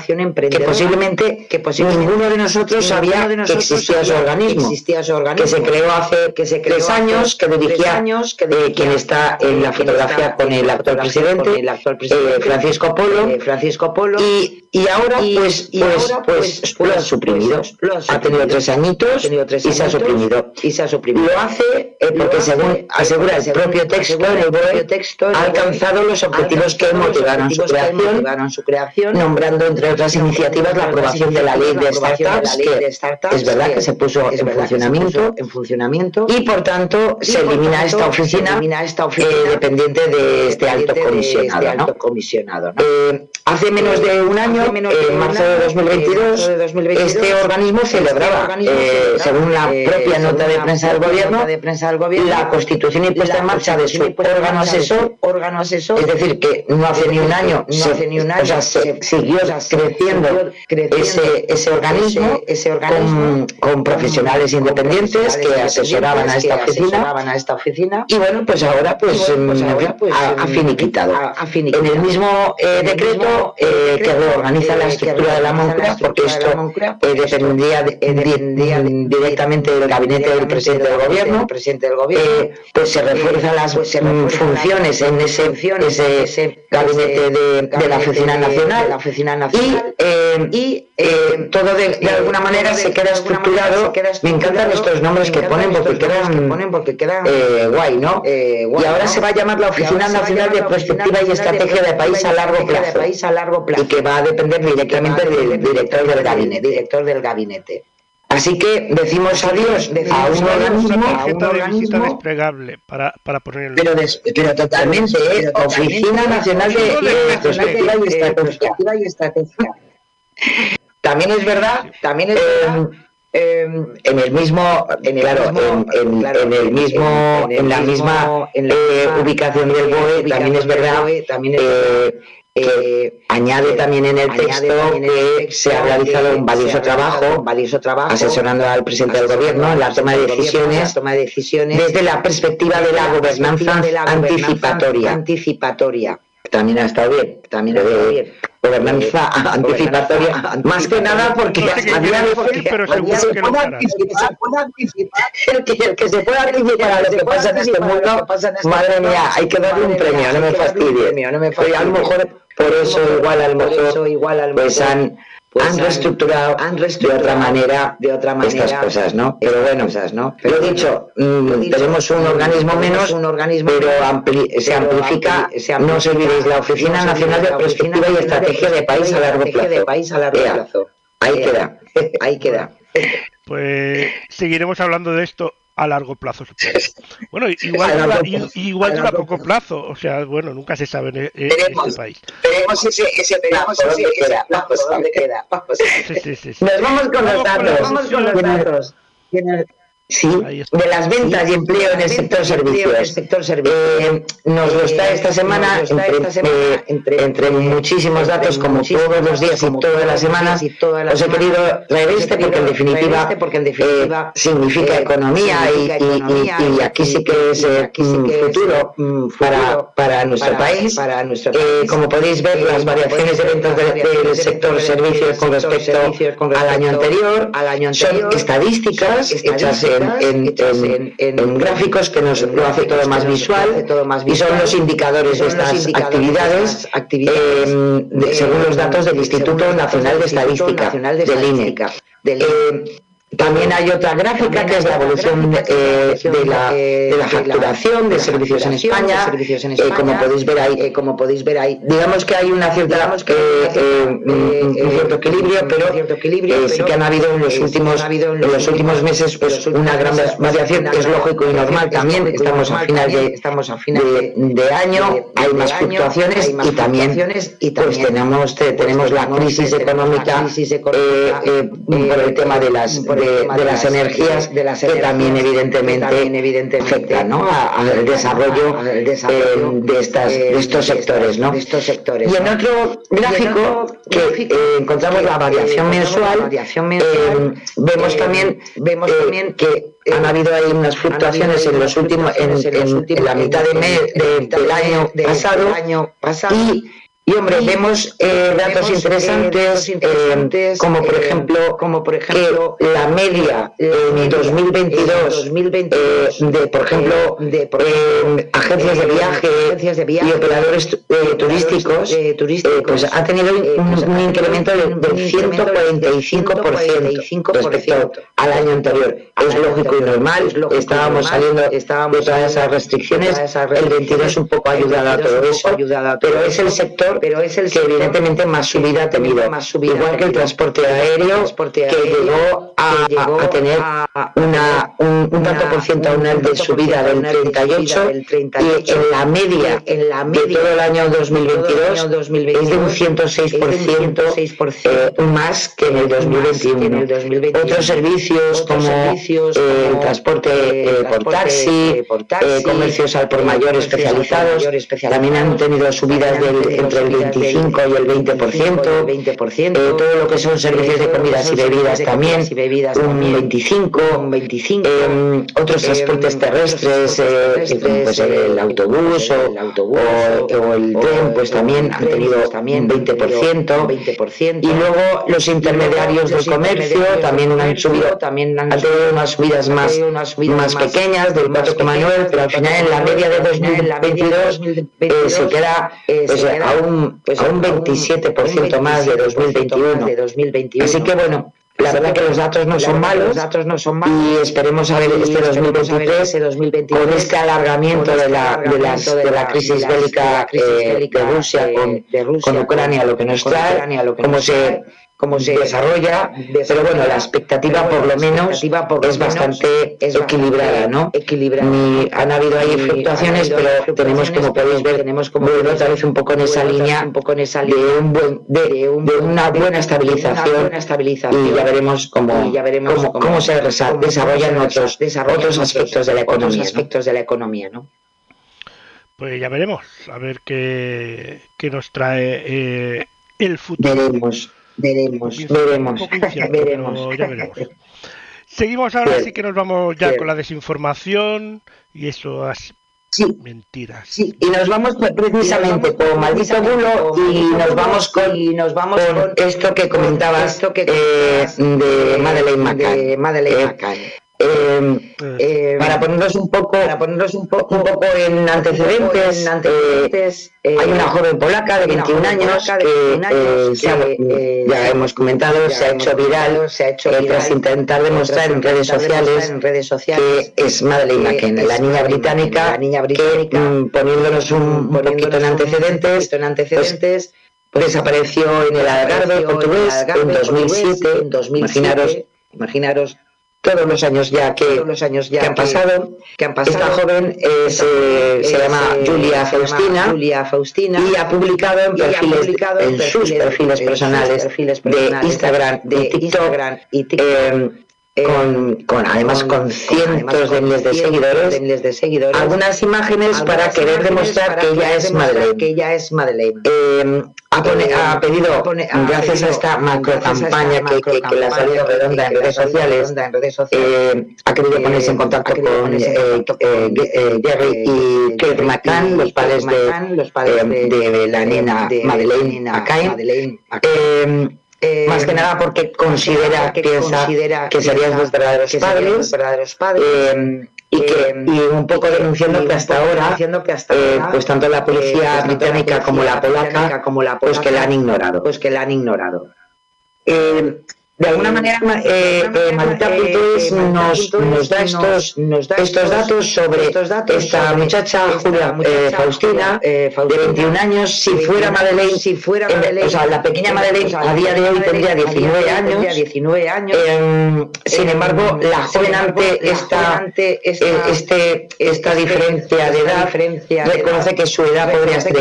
que posiblemente, que posiblemente ninguno de nosotros sabía que existía ese organismo, que se creó hace que se tres años, que dirigía quien está en la fotografía con el actual presidente, Francisco Polo, Francisco Polo, y, y ahora pues, pues pues, pues, pues, lo han suprimido. ha tenido tres añitos y, se ha suprimido. y se ha suprimido. Lo hace eh, porque, según asegura el propio texto, el ha alcanzado los objetivos que motivaron su, creación, su creación, nombrando, entre otras iniciativas, la aprobación de la ley de startups, que es verdad que se puso en funcionamiento, en funcionamiento y, por tanto, se elimina esta oficina, eh, dependiente de este alto comisionado. Eh, hace menos de un año, en marzo de 2020, este organismo celebraba, eh, según la eh, propia nota de prensa del gobierno, la constitución y puesta en marcha de su órgano asesor, órgano asesor, es decir, que no hace ni un año, se, ni un año, o sea, se siguió creciendo ese, ese organismo, ese organismo con, profesionales independientes que asesoraban a esta oficina, a esta oficina, y bueno, pues ahora pues, pues, pues ha, finiquitado. En el mismo eh, decreto que reorganiza la estructura de la porque esto eh, dependía, directamente del gabinete del presidente del gobierno, eh, pues se refuerzan las mm, funciones en ese, ese gabinete de, la oficina nacional, y, eh, todo de, alguna manera se queda estructurado. Me encantan estos nombres que ponen porque quedan, guay, ¿no? y ahora se va a llamar la Oficina Nacional de Perspectiva y Estrategia de País a largo plazo, y que va a depender directamente del director del gabinete, director del gabinete. Así que decimos adiós a un organismo, a un organismo desplegable para, para poner pero, pero totalmente, ¿eh? Oficina Nacional de, Perspectiva y Estrategia. [laughs] También es verdad, también es verdad. Eh, en el mismo, en el, claro, en, en, el mismo, en la misma eh, ubicación del BOE, también es verdad, también es eh, Eh, añade también en el texto que se ha realizado un valioso trabajo, valioso trabajo asesorando al presidente del gobierno en la toma de decisiones, toma de decisiones desde la perspectiva de la gobernanza anticipatoria. anticipatoria. También ha estado bien, también ha estado bien gobernanza [laughs] anticipatoria, más que nada porque a pero seguro que lo el que, el que se pueda anticipar a lo que pasa en este mundo, madre mía, hay que darle un premio, no me fastidie. A lo mejor por eso igual al mejor pues han pues han, reestructurado, han reestructurado de otra manera, de otra manera estas cosas, ¿no? Pero bueno, cosas, ¿no? Pero lo dicho, mm, tenemos un organismo menos, un organismo pero ampli se, amplifica, se no os olvidéis, la Oficina Nacional de Perspectiva y Estrategia de País a largo plazo. De país a largo plazo. Ahí queda, ahí queda. [laughs] Pues seguiremos hablando de esto a largo plazo, Bueno, igual, dura, igual dura a poco plazo, o sea, bueno, nunca se sabe en, en este país. Tenemos ese, ese plazo, ¿dónde queda? ¿Dónde queda? Sí, sí, sí, sí. Nos vamos con los datos. Vamos con los datos. Sí, de las ventas y empleo en el sector servicios. sector eh, nos lo está esta semana, entre, entre, muchísimos datos, como todos los días y todas las semanas. Os he querido traer este porque en definitiva, eh, significa economía y, aquí sí que es un futuro para, para nuestro país. Para nuestro eh, como podéis ver, las variaciones de ventas del sector servicios con respecto al año anterior son estadísticas hechas en en, gráficos que nos lo hace todo más visual y son los indicadores de estas actividades em, según los datos del Instituto Nacional de Estadística, del INE. También hay otra gráfica que es la evolución eh, de, la, de, la, facturación de servicios en España, eh, como podéis ver ahí, eh, como podéis ver ahí. Digamos que hay una cierta un cierto equilibrio, pero sí que han habido en los últimos en los últimos meses pues una gran variación, que es lógico y normal también. Estamos a final de estamos a final de, año, hay más fluctuaciones y también pues tenemos tenemos la crisis económica por el tema de las de, las energías, de las que también evidentemente, evidentemente afectan ¿no? al desarrollo, eh, de, estas, de estos sectores. ¿no? Y en otro gráfico que eh, encontramos la variación mensual, eh, vemos también vemos también que han habido ahí unas fluctuaciones en los últimos en, la mitad de mes del año pasado y y hombre, vemos eh, datos interesantes, eh, como por ejemplo, como por ejemplo que la media en 2022, eh, de por ejemplo de agencias de viaje, y operadores turísticos, pues ha tenido un, incremento del, 145% respecto al año anterior. Es lógico y normal, estábamos saliendo de todas esas restricciones, el 22 un poco ayudado a todo eso, pero es el sector pero es el que evidentemente más subida ha tenido, más subida igual que el transporte aéreo, que llegó a, tener una, un, tanto por ciento anual de subida del 38, y en la media en la de todo el año 2022 es de un 106% eh, más que en el 2021. Otros servicios como eh, el transporte eh, por taxi, comercios al por mayor especializados, también han tenido subidas del, entre 25 y el 20%, 20% eh, todo lo que son servicios de comidas y bebidas también, un 25, un 25 eh, otros transportes terrestres, eh, pues el autobús o, o, el tren, pues también han tenido también 20%, 20%, y luego los intermediarios del comercio también han subido, también han tenido unas subidas más, más pequeñas del 4,9, pero al final en la media de 2022 se queda pues, aún pues a un 27% más de 2021. Así que bueno, la verdad que los datos no son malos, datos no son malos y esperemos a ver este 2023, con este alargamiento de la, de, las, de la crisis bélica eh, de Rusia con, con Ucrania, lo que nos trae, cómo se cómo se desarrolla, pero bueno, la expectativa por lo menos es bastante equilibrada, ¿no? Equilibrada. Ni, han habido ahí fluctuaciones, pero tenemos como podéis ver, tenemos como otra vez un poco en esa línea, un poco en esa línea de, una buena estabilización, y ya veremos cómo ya veremos cómo, se desarrollan otros, aspectos de la economía, aspectos de la economía, ¿no? Pues ya veremos, a ver qué, qué nos trae eh, el futuro. Veremos. Veremos, veremos, veremos. Ya veremos. Seguimos ahora, sí que nos vamos ya con la desinformación y eso es mentiras. Sí, y nos vamos precisamente con maldito bulo y nos vamos con y nos vamos con esto que comentabas, eh, esto que de Madeleine McCann. De Madeleine McCann. Em, pues, em, para ponernos un poco, para ponernos un poco, un poco en antecedentes, antecedentes eh, eh, hay una joven polaca de 21 años que, eh, ya hemos comentado, se, ha viral, se ha hecho viral, tras intentar demostrar en redes sociales, que es Madeleine la niña británica, la niña británica que, mm, poniéndonos un, poquito en antecedentes, en pues pues en el Algarve portugués en, 2007, en 2007 imaginaros, imaginaros todos los años ya que, todos los años ya que han pasado, que han pasado. Esta joven es, eh, se, es, llama eh, Julia se Faustina, Julia Faustina y ha publicado en, perfiles, publicado en perfiles, sus perfiles personales, perfiles personales de Instagram, de y TikTok, Instagram y TikTok, eh, con, además con, cientos de miles de seguidores, algunas imágenes para querer demostrar que, ella es Madeleine. Eh, eh, ha, pedido, gracias, a esta macro campaña que, la ha salido redonda en redes sociales, eh, ha querido ponerse en contacto con, Gary y Kate McCann, los padres de, la nena Madeleine McCann. Eh, más que eh, nada porque considera, porque piensa, considera que serían los verdaderos que padres, los verdaderos padres eh, y, que, eh, y un poco denunciando que hasta ahora, que hasta eh, pues tanto la eh, pues policía pues británica la policía como, la polaca, como la polaca, pues que la han ignorado. Pues que la han ignorado. De alguna manera, eh, eh Marita eh, eh, nos, da estos, datos sobre esta eh, muchacha Julia eh, Faustina, de 21 años. Si fuera Madeleine, si fuera Madeleine, o sea, la pequeña Madeleine a día de hoy tendría 19 años. Em, sin em, embargo, la joven ante esta, este- este- esta, este, esta diferencia de edad reconoce que su edad podría estar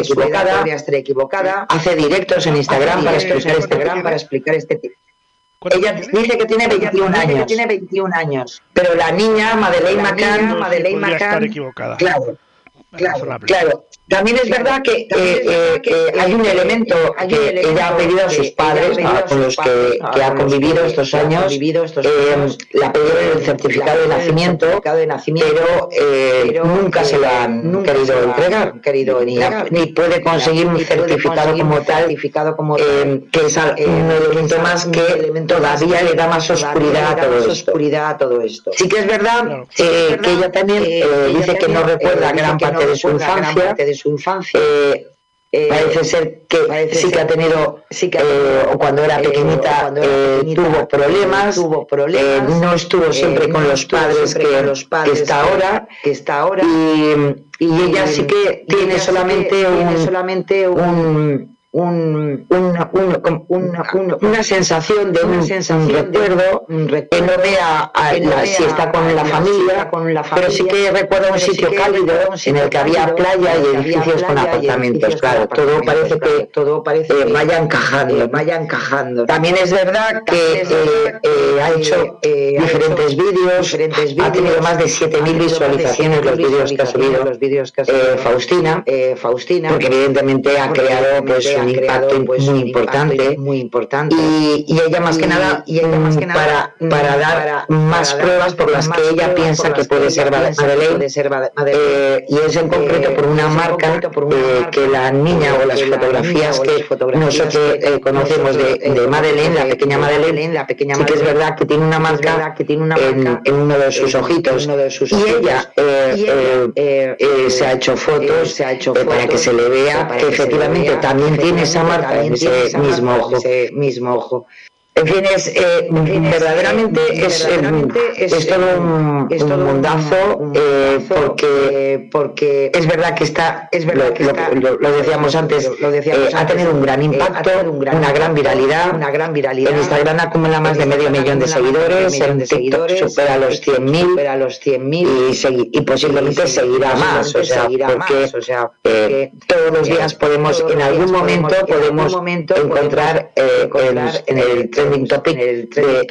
equivocada. Hace directos en Instagram para explicar este tema. Este ella tiene? dice que tiene 21 años. Que tiene 21 años. Pero la niña, Madeleine Macan, Madeleine Macan. Estar equivocada. Claro. Claro, claro. También es verdad que, eh, eh, eh, hay un elemento que ella ha pedido a sus padres, con los que, ha convivido estos años, la pedido en el certificado de nacimiento, pero nunca se la han querido entregar, querido ni, ni puede conseguir un certificado como tal, que es un elemento más que todavía le da más oscuridad a todo esto. Sí que es verdad que ella también dice que no recuerda gran parte de su infancia, su infancia. Eh, eh, parece ser que parece sí ser, que ha tenido sí que eh, o cuando era eh, pequeñita, cuando era eh, pequeñita tuvo eh, problemas tuvo problemas no estuvo siempre, con, no los estuvo siempre que, con los padres que, está ahora que está ahora y, y ella sí que tiene solamente, que, un, tiene solamente un, un un, una, una, una, una, sensación de un, recuerdo, un que no vea, a, la, si está con la, familia, pero sí que recuerdo un sitio cálido en el que había playa y edificios con apartamentos, claro, todo parece que todo parece eh, vaya encajando, vaya encajando. También es verdad que eh, eh, eh, ha hecho diferentes vídeos, ha tenido más de 7.000 visualizaciones los vídeos que ha subido, los eh, Faustina, Faustina, porque evidentemente ha creado pues han pues, muy importante, muy importante. Y, ella más que nada, para, para dar más pruebas por las que ella piensa que puede ser Madeleine, eh, y es en concreto por una eh, eh, marca que la niña o las fotografías que nosotros conocemos de, Madeleine, la pequeña Madeleine, la pequeña sí que es verdad que tiene una marca que tiene una en, uno de sus ojitos. y ella se ha hecho fotos, para que se le vea que efectivamente también tiene en esa marca, en ese mismo ojo. Ese mismo ojo. Eh, en fin, es, verdaderamente, eh, eh, es, es, todo un, mundazo, porque, porque es verdad que está, es verdad lo, que lo, decíamos antes, ha tenido un gran impacto, una gran viralidad. En Instagram acumula más de medio millón de seguidores, en seguidores, supera los 100.000 y, y posiblemente seguirá, más, o sea, seguirá porque, todos los días podemos, en algún momento podemos encontrar en el trending topic, el trending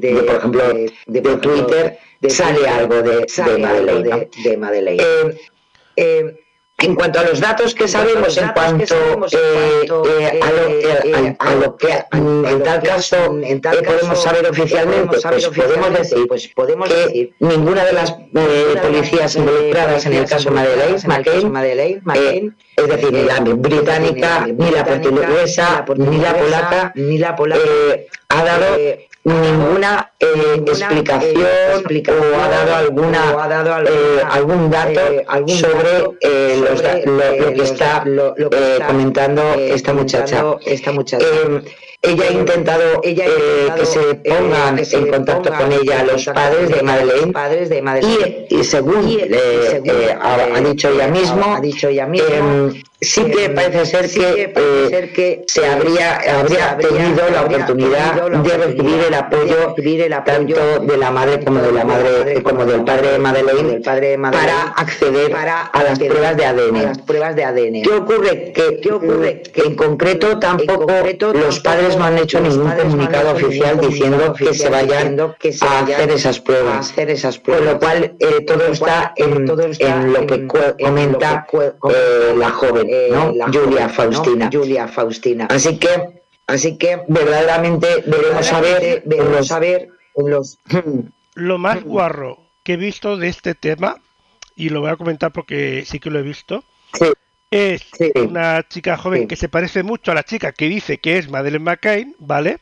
de, por ejemplo, de, Twitter, sale algo de, Madeleine. ¿no? Eh, en cuanto a los datos que sabemos, en cuanto eh, eh, a, lo, eh, a, a lo que mm, en tal caso eh, podemos saber oficialmente, pues podemos decir pues podemos que decir ninguna de las eh, policías involucradas en el caso Madeleine, McCain, Madeleine, eh, es decir, ni la británica, ni la portuguesa, ni la polaca, ni la polaca, eh, ha dado eh, ninguna eh, explicación, eh, explicación o ha dado alguna, ha dado alguna, eh, algún dato eh, algún sobre, dato eh, los lo, lo eh, que los está lo- lo que eh, está, comentando eh, esta muchacha. esta muchacha. Eh, ella ha intentado, ella eh, que se eh, pongan que se en contacto pongan con ella los padres de Madeleine padres de Madeleine. y, y según, Y, eh, según, eh, ha, ha eh, dicho ella mismo, ha dicho ella mismo, eh, sí que eh, parece ser sí que, que parece eh, ser que, se habría, se habría habría- tenido la habría oportunidad tenido la de recibir el oportunidad de apoyo recibir el apoyo tanto de la madre como de la madre como del padre de Madeleine padre para acceder para a las pruebas de a ADN. las pruebas de ADN. ¿Qué ocurre? Que, ¿Qué ocurre? que en concreto tampoco los padres no han hecho ningún comunicado oficial diciendo que se vayan a hacer esas pruebas. hacer esas Con pruebas. lo cual, eh, todo Con lo está cual, en, eh, todo está en lo que en- lo que comenta eh, la joven, eh, ¿no? Julia. Faustina. Julia Faustina. Así que, así que verdaderamente debemos saber, debemos los- saber los [clears throat] Lo más [clears throat] guarro que he visto de este tema, y lo voy a comentar porque sí que lo he visto, Sí, es sí, una chica joven sí. que se parece mucho a la chica que dice que es Madeleine McCain, ¿vale?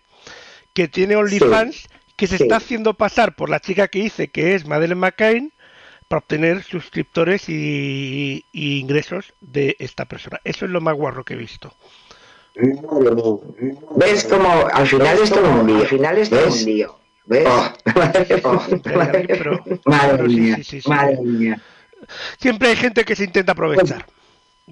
Que tiene OnlyFans, que se Sí. está haciendo pasar por la chica que dice que es Madeleine McCain para obtener suscriptores y, y ingresos de esta persona. Eso es lo más guarro que he visto. ¿Ves como al final ¿Ves es un lío? Al final es todo ¿Ves? un lío. ¿Ves? [laughs] Oh, Oh, Madre, pero- madre mía, sí, sí, sí. madre mía. Siempre hay gente que se intenta aprovechar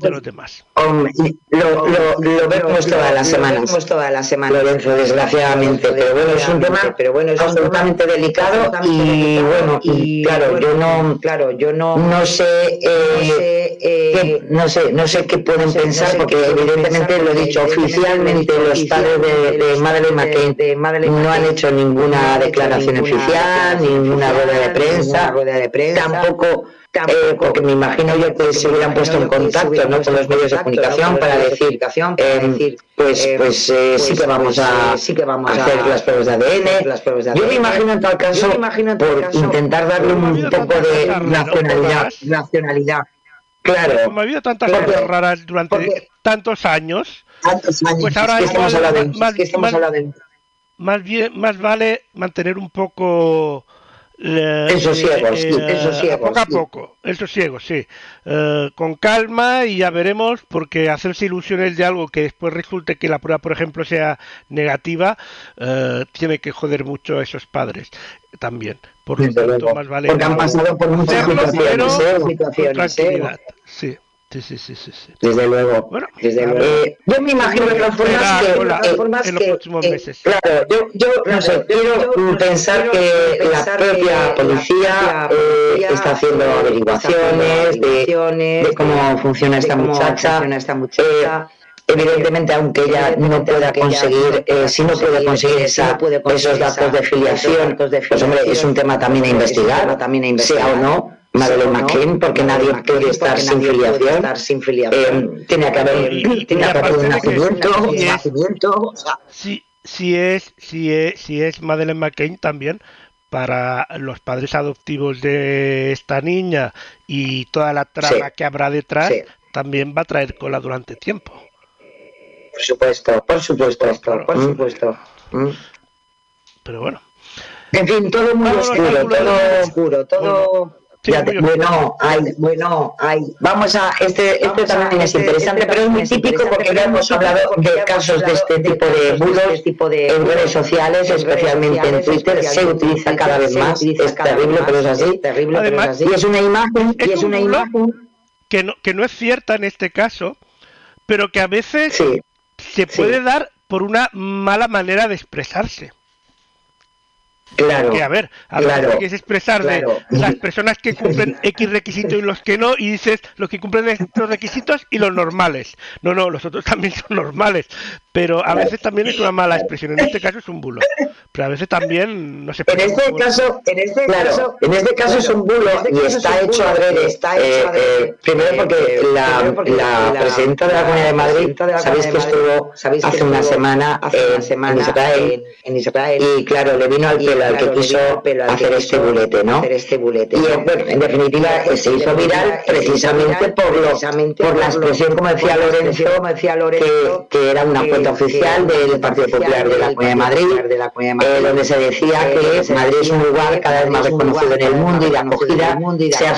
de los demás. Hombre, lo, lo, lo vemos todas las Lo semanas. vemos todas las semanas. Lorenzo, desgraciadamente, pero bueno, es un tema pero bueno, es un tema absolutamente delicado y bueno, y claro, yo no, claro, yo no, no sé, eh, no sé, eh, qué, no sé, no sé qué pueden no sé- no pensar, sé porque evidentemente pensar, lo he dicho, oficialmente lo los padres de, de Madeleine los McCain padres de Madeleine no han hecho ninguna declaración oficial, ninguna rueda de prensa, ninguna rueda de prensa, tampoco, tampoco, eh, porque me imagino yo que se hubieran puesto en contacto ¿no? con los medios de comunicación para de decir, eh, pues, eh, pues, eh, sí pues, que vamos pues, a, sí que vamos a hacer las pruebas de ADN. las pruebas de Yo me imagino en tal caso, por intentar darle un poco de racionalidad. Claro, Como ha habido tantas Porque- cosas raras durante porque- tantos años, tantos años, Pues ahora es que igual más- más bien más vale mantener un poco sí, el eh, sosiego, poco a sí. poco el sosiego sí. Eh, con calma y ya veremos porque hacerse ilusiones de algo que después resulte que la prueba por ejemplo sea negativa eh, tiene que joder mucho a esos padres también. Por lo tanto más vale Porque han pasado por muchas situaciones, Situaciones, tranquilidad sí sí sí sí sí, sí. Desde luego. Bueno, Desde luego. Eh, yo me imagino de todas formas que, la- eh, formas en los que, próximos eh, meses Claro, yo, yo no sé, quiero pensar que la pensar que propia la policía propia eh, policía, está haciendo eh, averiguaciones de, de cómo funciona esta cómo muchacha. funciona esta muchacha. Eh, Evidentemente, aunque ella no pueda conseguir, eh, si no puede conseguir, eh, esa, esos datos de filiación, pues hombre, es un tema también a investigar, sea o no, Madeleine McCain, porque nadie McCain, puede estar porque sin nadie puede filiación. estar sin filiación. Eh, tiene que haber, Y- de nacimiento, si un es- nacimiento, o sea, si, si es si es si es Madeleine McCain también para los padres adoptivos de esta niña y toda la trama Sí. que habrá detrás Sí. también va a traer cola durante tiempo por supuesto, por supuesto, Claro. por supuesto. Mm. pero bueno En fin, todo muy oscuro, todo oscuro, todo. Sí, Ya bueno, hay, bueno, hay. Vamos a, este, este a- también es este- interesante, este pero es muy también es típico interesante, porque pero ya es muy hemos típico hablado porque de ya hemos casos de hablado este de tipo de casos de bulos este tipo de en redes sociales, en redes especialmente en Twitter, se utiliza cada vez más, es terrible, pero es así. es terrible, pero Además, es así. Y es una imagen, Es y es un una imagen, que no que no es cierta en este caso pero que a veces sí, se sí. puede dar por una mala manera de expresarse claro. que a ver, a claro, quieres expresar claro. de las personas que cumplen [laughs] X requisitos y los que no, y dices los que cumplen estos requisitos y los normales. No, no, los otros [laughs] también son normales, pero a veces también es una mala expresión. En este caso es un bulo, pero a veces también no se En este caso, en este caso, en este caso es un bulo y está hecho adrede. Está hecho eh, primero porque la, la presidenta de la Comunidad de Madrid, sabéis que estuvo hace una semana en Israel, en Israel y claro, le vino al pelo al que quiso hacer este bulete, ¿no? Y bueno, en definitiva se hizo viral precisamente por lo, por la expresión, como decía Lorenzo, que, que era una cuenta oficial del Partido Popular de la Comunidad de Madrid, eh, donde se decía que Madrid es un lugar cada vez más reconocido en el mundo y de acogida,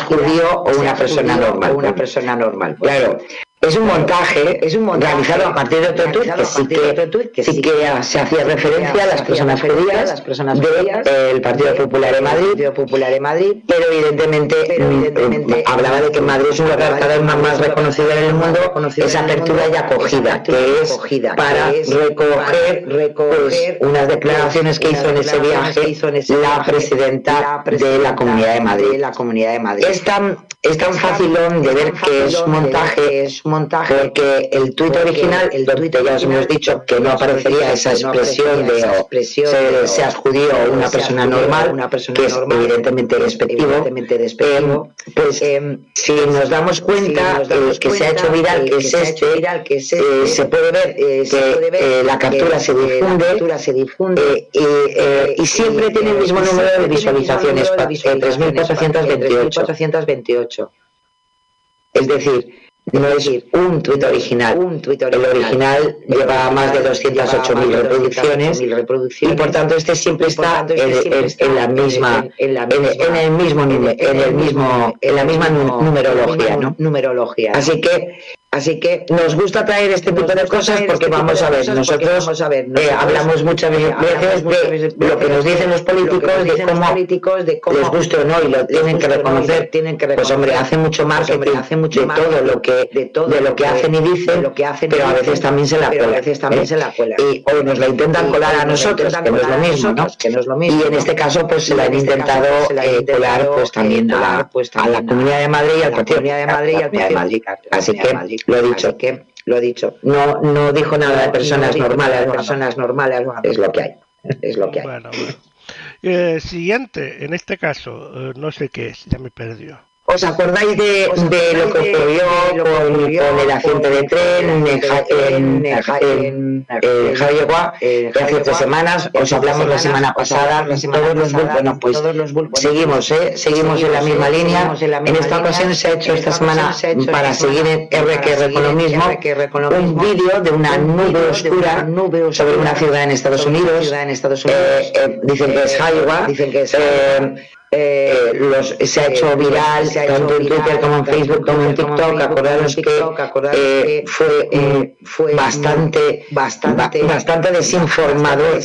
judío o una persona normal. Una persona normal. Claro, es un montaje, es un montaje realizado a partir de otro tuit que sí que, que, sí que se hacía referencia a las personas judías, las personas del Partido Popular de Madrid, Popular de Madrid, pero evidentemente, evidentemente hablaba de que Madrid es un lugar cada vez más, reconocido en el mundo, esa apertura y acogida, que es para recoger, recoger unas declaraciones que hizo en ese viaje la presidenta de la Comunidad de Madrid. La Comunidad de Madrid. Es tan, es tan de ver que es un montaje, es montaje, porque el tuit original, el tuit ya os hemos dicho que no aparecería esa expresión de o, seas judío o una persona normal, una persona que es evidentemente despectivo, eh, pues eh, si nos damos cuenta eh, que se ha hecho viral, que es este, eh, se puede ver que la captura se difunde, y, y siempre tiene el mismo número de visualizaciones, 3.428. Es decir, no es un tuit original. Un tuit original. El original lleva más de 208.000 reproducciones, y por tanto este siempre está en, la misma, en, el mismo en el mismo, en la misma numerología, ¿no? Numerología. Así que Así que nos gusta traer este tipo de cosas porque vamos a ver, nosotros eh, hablamos muchas veces de lo que nos dicen los políticos, de cómo les gusta o no y lo tienen que reconocer. Pues hombre, hace mucho marketing, hace mucho de todo lo que de lo que hacen y dicen, pero a veces también se la cuela. Y o nos la intentan colar a nosotros, que no es lo mismo, ¿no? Y en este caso pues se la han intentado eh, colar pues también a, la Comunidad de Madrid y al Partido de Madrid y al Partido de Madrid. Así que lo he dicho, que lo he dicho. No, no dijo nada de personas normales, personas normales, es lo que hay. Es lo que hay. Bueno, bueno. Eh, siguiente, en este caso, eh, no sé qué es, ya me perdió. ¿Os acordáis de, de lo que ocurrió con, con el accidente de tren en, en, en Javiergua hace tres semanas? Os hablamos la semana pasada. Todos los bueno, pues seguimos, ¿eh? seguimos en la misma línea. En esta ocasión se ha hecho esta semana para seguir en RQR con lo mismo un vídeo de una nube oscura sobre una ciudad en Estados Unidos. Eh, eh, dicen que es Iowa. Dicen que es eh, los, se ha hecho viral tanto en Twitter como en Facebook como en TikTok. Acordaros que eh, fue, eh, fue bastante, bastante, bastante desinformador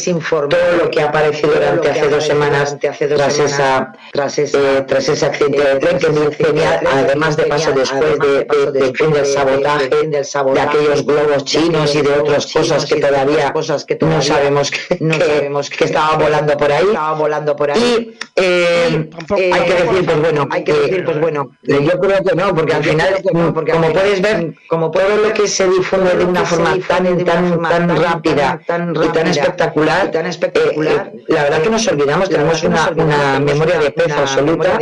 todo lo que ha aparecido durante hace dos semanas tras esa tras esa tras ese accidente de tren que además de paso después de, de, fin del sabotaje de aquellos globos chinos y de otras cosas que todavía no sabemos que, no sabemos que estaban volando por ahí volando por ahí y eh, hay que decir, pues bueno, hay que decir, pues bueno, yo creo que no, porque al final, porque como puedes ver, como todo lo que se difunde de una forma tan, tan, tan rápida y tan espectacular, tan espectacular, eh, la verdad que nos olvidamos, tenemos una, una memoria de pez absoluta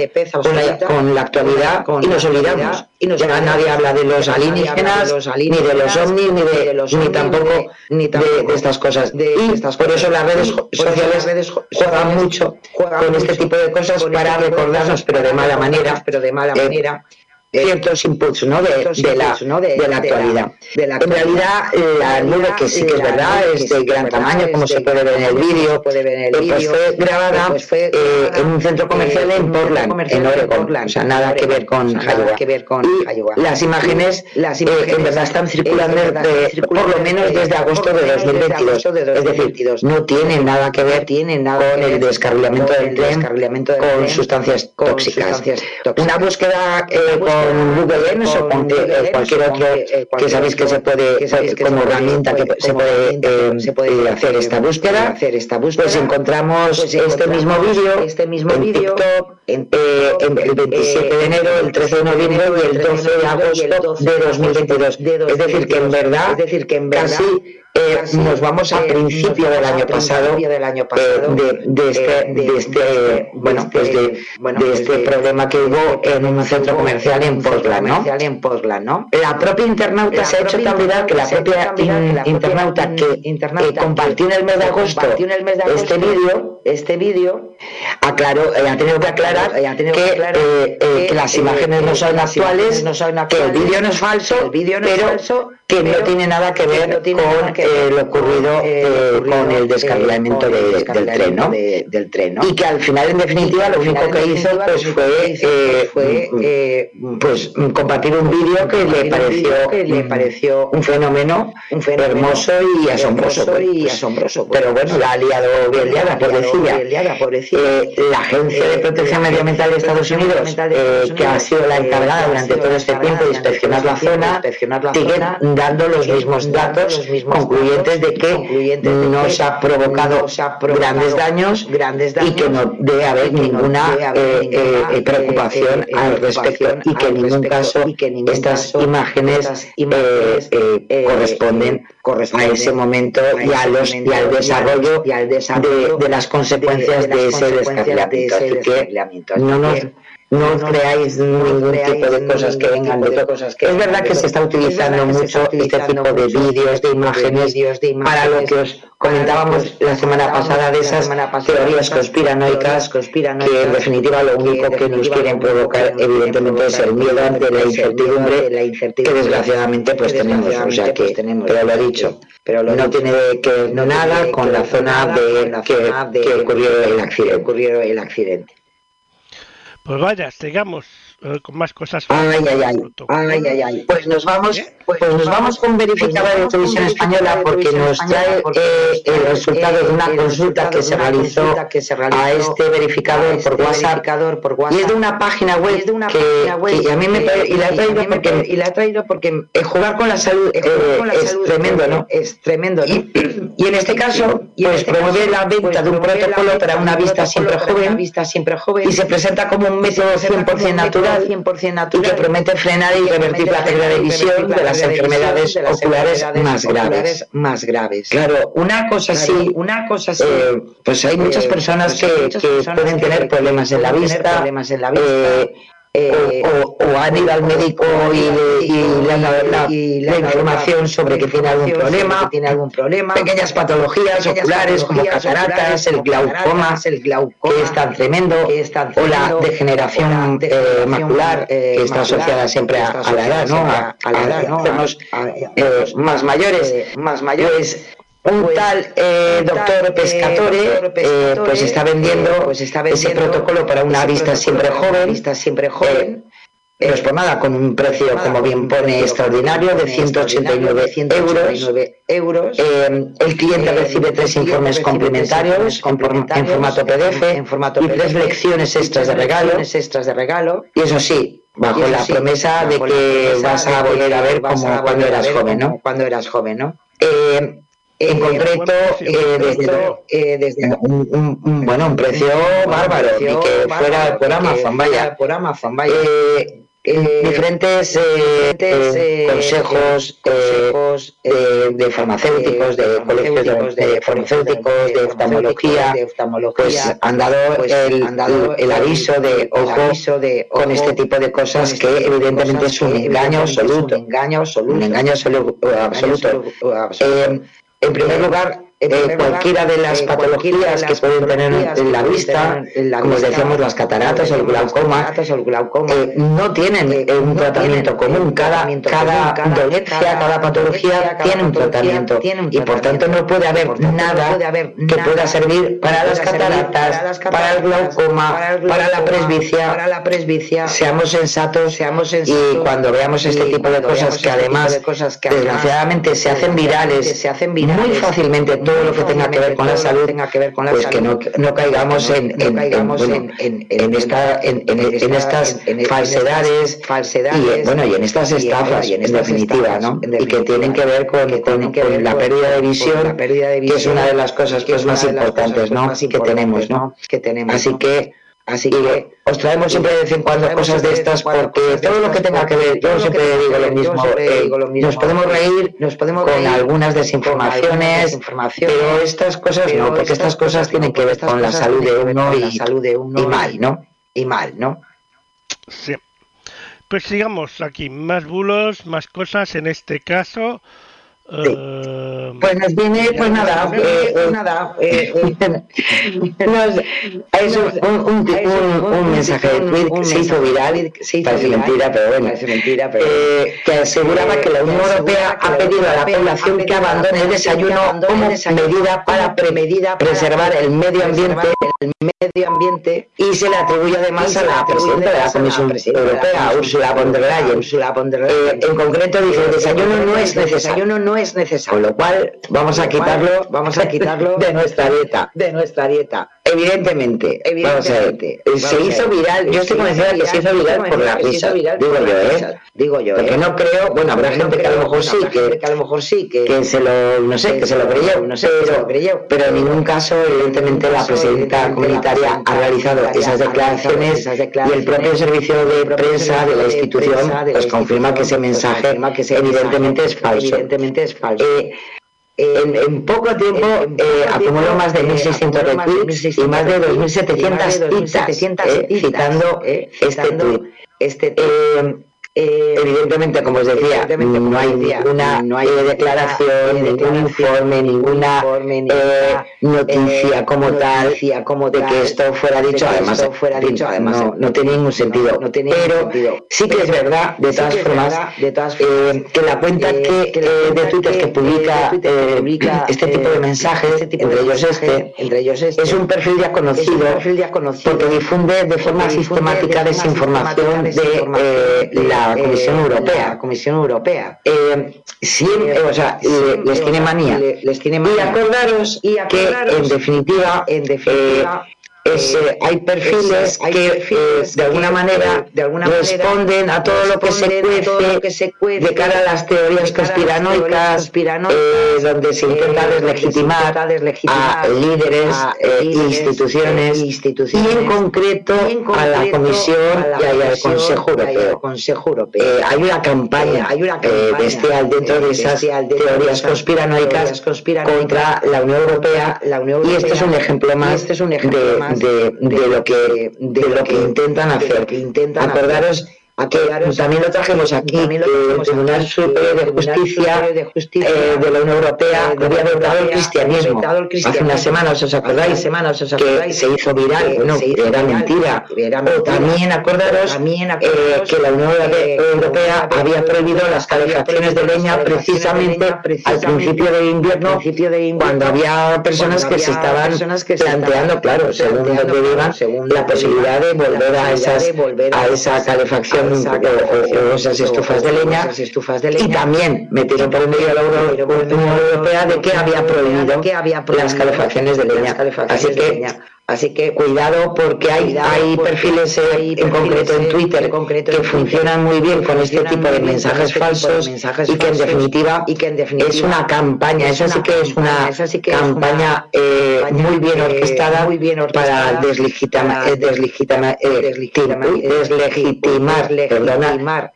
con la, actualidad y nos olvidamos. Ya nadie habla de los alienígenas, ni de los ovnis, ni de ni tampoco ni de, estas cosas. Y por eso las redes sociales juegan mucho con este tipo de cosas para recordarnos, pero de mala manera, pero de mala eh, manera, ciertos impulsos ¿no? De, de, la, de, la, actualidad. En realidad, la nube, que sí que es verdad, es de gran tamaño, como se puede ver en el vídeo, eh, pues fue grabada pues eh, en un centro comercial en Portland, en Oregon, o sea, nada que ver con Iowa. Y las imágenes, en verdad están circulando por lo menos desde agosto de 2022, es decir, no tienen nada que ver con el descarrilamiento del tren con sustancias tóxicas. Una búsqueda con con Google Lens o con eh, cualquier otro que sabéis que se puede, como herramienta que se puede, se puede hacer esta búsqueda, hacer esta búsqueda, pues encontramos este mismo vídeo, este mismo en, el 27 de enero, el 13 de noviembre y el 12 de agosto de 2022. Es decir, que en verdad, es decir, que en verdad casi eh, nos vamos a principio del año pasado, del año pasado de, este, este bueno pues de este problema que hubo en un centro comercial en Portland, ¿no? En Portland, ¿no? La propia internauta se ha hecho tan viral que la propia internauta que compartió en el mes de agosto este vídeo, este vídeo, aclaró, ha tenido que aclarar que, que las imágenes no son actuales, que el vídeo no es falso, pero que no tiene nada que ver con eh, lo ocurrido eh, eh, con el descarrilamiento del, tren, ¿no? del tren, ¿no? Y que al final, en definitiva, lo único que hizo pues fue, mm, pues compartir un vídeo que le pareció, le pareció un fenómeno, un fenómeno hermoso y asombroso, pues, y pues, asombroso. Pues. Pero bueno, la ha liado bien liada, por decir. la Agencia de Protección Medioambiental de Estados Unidos, que ha sido la encargada durante todo este tiempo de inspeccionar la zona, sigue dando los mismos datos concluyentes de que no se ha provocado grandes daños y que no debe haber ninguna eh, eh, preocupación al respecto y que en ningún caso estas imágenes eh, corresponden a ese momento y, a los, y al desarrollo de, de las consecuencias de ese descarrilamiento. Así que no nos no os creáis ningún tipo de cosas que vengan de cosas que es verdad que se está utilizando mucho este tipo de vídeos de imágenes. para lo que os comentábamos la semana pasada de esas teorías conspiranoicas que en definitiva lo único que nos quieren provocar evidentemente es el miedo ante la incertidumbre que desgraciadamente pues tenemos. O sea que pero lo he dicho pero no tiene que ver nada con la zona de que ocurrió el accidente pues vaya, sigamos eh, con más cosas. Ay, ay, ay, ay, ay, ay. Pues nos vamos, pues, pues nos vamos con verificador de televisión española porque nos trae eh, el resultado de una consulta que se realizó a este verificador por WhatsApp y es de una página web que, a mí me y la he traído porque y la traído porque jugar con la salud eh, es tremendo, ¿no? Es tremendo, ¿no? Y, en este caso, pues este promueve la venta pues de un protocolo para una vista siempre joven, y se presenta como un método 100% natural, 100% natural y que promete frenar y revertir la pérdida de visión de las enfermedades oculares más graves, más graves. Claro, una cosa así, una cosa eh, pues hay muchas personas que, que pueden tener problemas en la vista, problemas en la vista. Eh, o, o, han ido al médico y, le han dado la, información sobre que tiene algún problema, tiene algún problema, pequeñas patologías oculares como cataratas, el glaucoma, el glaucoma que es tan tremendo, o la degeneración eh, macular eh, que está asociada siempre a, la edad, ¿no? A, la edad, ¿no? más mayores, más mayores un pues, tal eh, doctor eh, Pescatore eh, pues está vendiendo, pues está vendiendo ese protocolo para una vista siempre joven, vista siempre joven no es por nada, con un precio, como bien pone, extraordinario de 189 euros. el cliente recibe tres informes complementarios en formato PDF y tres lecciones extras de regalo. Y eso sí, bajo la promesa de que vas a volver a ver como cuando eras joven, ¿no? Cuando eras joven, ¿no? En concreto eh, desde, eh, desde un, un, bueno un precio bárbaro y que fuera por Amazon vaya. por Amazon vaya. Eh, eh, diferentes eh, eh, consejos, consejos de farmacéuticos, de colegios de, farmacéuticos, de oftalmología, pues han dado, pues el, el, aviso de ojo de, con este tipo de cosas este que evidentemente es un engaño absoluto, un engaño absoluto, absoluto. En primer lugar, eh, cualquiera de las patologías que pueden tener en la vista, como decíamos, las cataratas o el glaucoma, eh, no tienen eh, un tratamiento común. Cada, cada dolencia, cada patología tiene un tratamiento y por tanto no puede haber nada que pueda servir para las cataratas, para el glaucoma, para la presbicia. Seamos sensatos y cuando veamos este tipo de cosas que además desgraciadamente se hacen virales muy fácilmente todo lo que tenga que ver con la salud, tenga que ver con la pues que no, no caigamos en, esta, estas falsedades, y, bueno, y en estas estafas, en definitiva, ¿no? y que tienen que ver con, la pérdida de visión, que es una de las cosas que pues, es una más de las importantes, cosas, pues, ¿no? más que importantes, tenemos, ¿no? que tenemos, Así ¿no? que Así que os traemos siempre de vez en cuando cosas de estas porque todo lo que tenga que ver, yo siempre digo lo mismo, eh, digo lo mismo, nos podemos reír nos podemos con reír algunas desinformaciones, pero estas cosas no, porque estas cosas tienen que ver con la salud de uno y, salud de uno y y- mal, ¿no? Y mal, ¿no? Sí. Pues sigamos aquí, más bulos, más cosas, en este caso. Eh, Pues nos viene, pues nada, eh, eh, nada, eh, [laughs] nos- es un, un, un, un- un mensaje de tweet que se hizo viral, parece mentira, pero bueno, parece mentira, pero eh, que aseguraba que la Unión Europea ha pedido a la población que abandone el desayuno como medida para como pre- medida para preservar el medio ambiente preservar el medio ambiente y se le atribuye además a la presidenta de la Comisión Europea, Ursula von der Leyen. En concreto dice el desayuno no es necesario, no es necesario. con lo cual vamos a quitarlo, vamos a [laughs] quitarlo de nuestra dieta. de nuestra dieta. Evidentemente, vamos a ver, eh, se hizo viral, yo estoy convencida de que se hizo viral, por la se risa, digo yo, ¿eh? Digo yo, Porque ¿eh? no creo, bueno, habrá gente que a lo mejor sí, que, a lo mejor sí, que, que se lo, no sé, que se lo creyó, no sé, pero en ningún caso, evidentemente, la presidenta comunitaria ha realizado esas declaraciones y el propio servicio de prensa de la institución pues confirma que ese mensaje evidentemente es falso. Evidentemente es falso. Eh, en, en poco tiempo eh, acumuló más de eh, 1.600 acumuló más de retweets y más de 2.700 citas, 2.700 eh, citando eh, este citando tweet. este tweet. Eh, Eh, Evidentemente, como os decía, no hay ninguna no hay eh, ninguna, declaración, ningún informe, ninguna informe, eh, noticia como noticia tal como de tal, que esto fuera dicho. Además, esto fuera en fin, dicho, además, no, no tiene ningún sentido. no tiene ningún Pero sentido. sí que es verdad, de todas formas, de eh, formas, que la cuenta eh, que, la de Twitter que publica, este tipo de mensajes, este entre ellos este, entre ellos este, es un perfil ya conocido porque difunde de forma sistemática de forma desinformación de desinformación la de, Comisión eh, Europea. la Comisión Europea. Eh, siempre, o sea, le- les tiene manía. le- les tiene Y manía. acordaros, Y que acordaros en definitiva, en definitiva, eh, es, eh, hay perfiles es- hay que perfiles eh, de alguna que, manera eh, de alguna manera responden a todo lo que se cuece lo que se cuece de cara a las teorías las conspiranoicas, eh, donde se intenta eh, deslegitimar a líderes, a eh, líderes, instituciones, eh, instituciones, y en concreto, y en a la Comisión a la y al Consejo Europeo. Consejo Europeo. Eh, hay una campaña, Eh, hay una eh, campaña, bestial dentro eh, de esas bestial dentro de teorías conspiranoicas, teorías conspiranoicas contra la Unión Europea, la Unión y este es un Europea, ejemplo y más, este es un ejemplo de, más de- lo que de, lo que intentan de lo hacer. que intentan hacer. Acordaros que Acordaros también lo trajimos aquí, también lo que el Tribunal Superior de Justicia, Superior de Justicia, eh, de la Unión Europea eh, había vetado el cristianismo. Hace unas semanas, ¿os acordáis? semanas, ¿os que acordáis? se hizo viral, Que se hizo era viral, mentira. era mentira. también acordaros, También eh, acordaros, que la Unión eh, Europea que había prohibido las calefacciones de leña precisamente al principio de invierno, cuando había personas que se estaban que planteando, claro, según donde claro, vivan, la posibilidad de volver a esas esa calefacción a esas estufas de leña y también metieron por el medio de la Unión Europea de que había prohibido las calefacciones de Así que leña. Así que Cuidado porque hay, Cuidado hay porque perfiles hay en concreto en perfiles, Twitter en concreto que funcionan muy bien con este tipo de mensajes este tipo de falsos mensajes y que en falsos definitiva y que en definitiva es una campaña, es esa sí que es una campaña, esa sí que es una campaña eh, campaña, muy bien eh, orquestada muy bien orquestada para deslegitima- eh, deslegitimar, deslegitimar,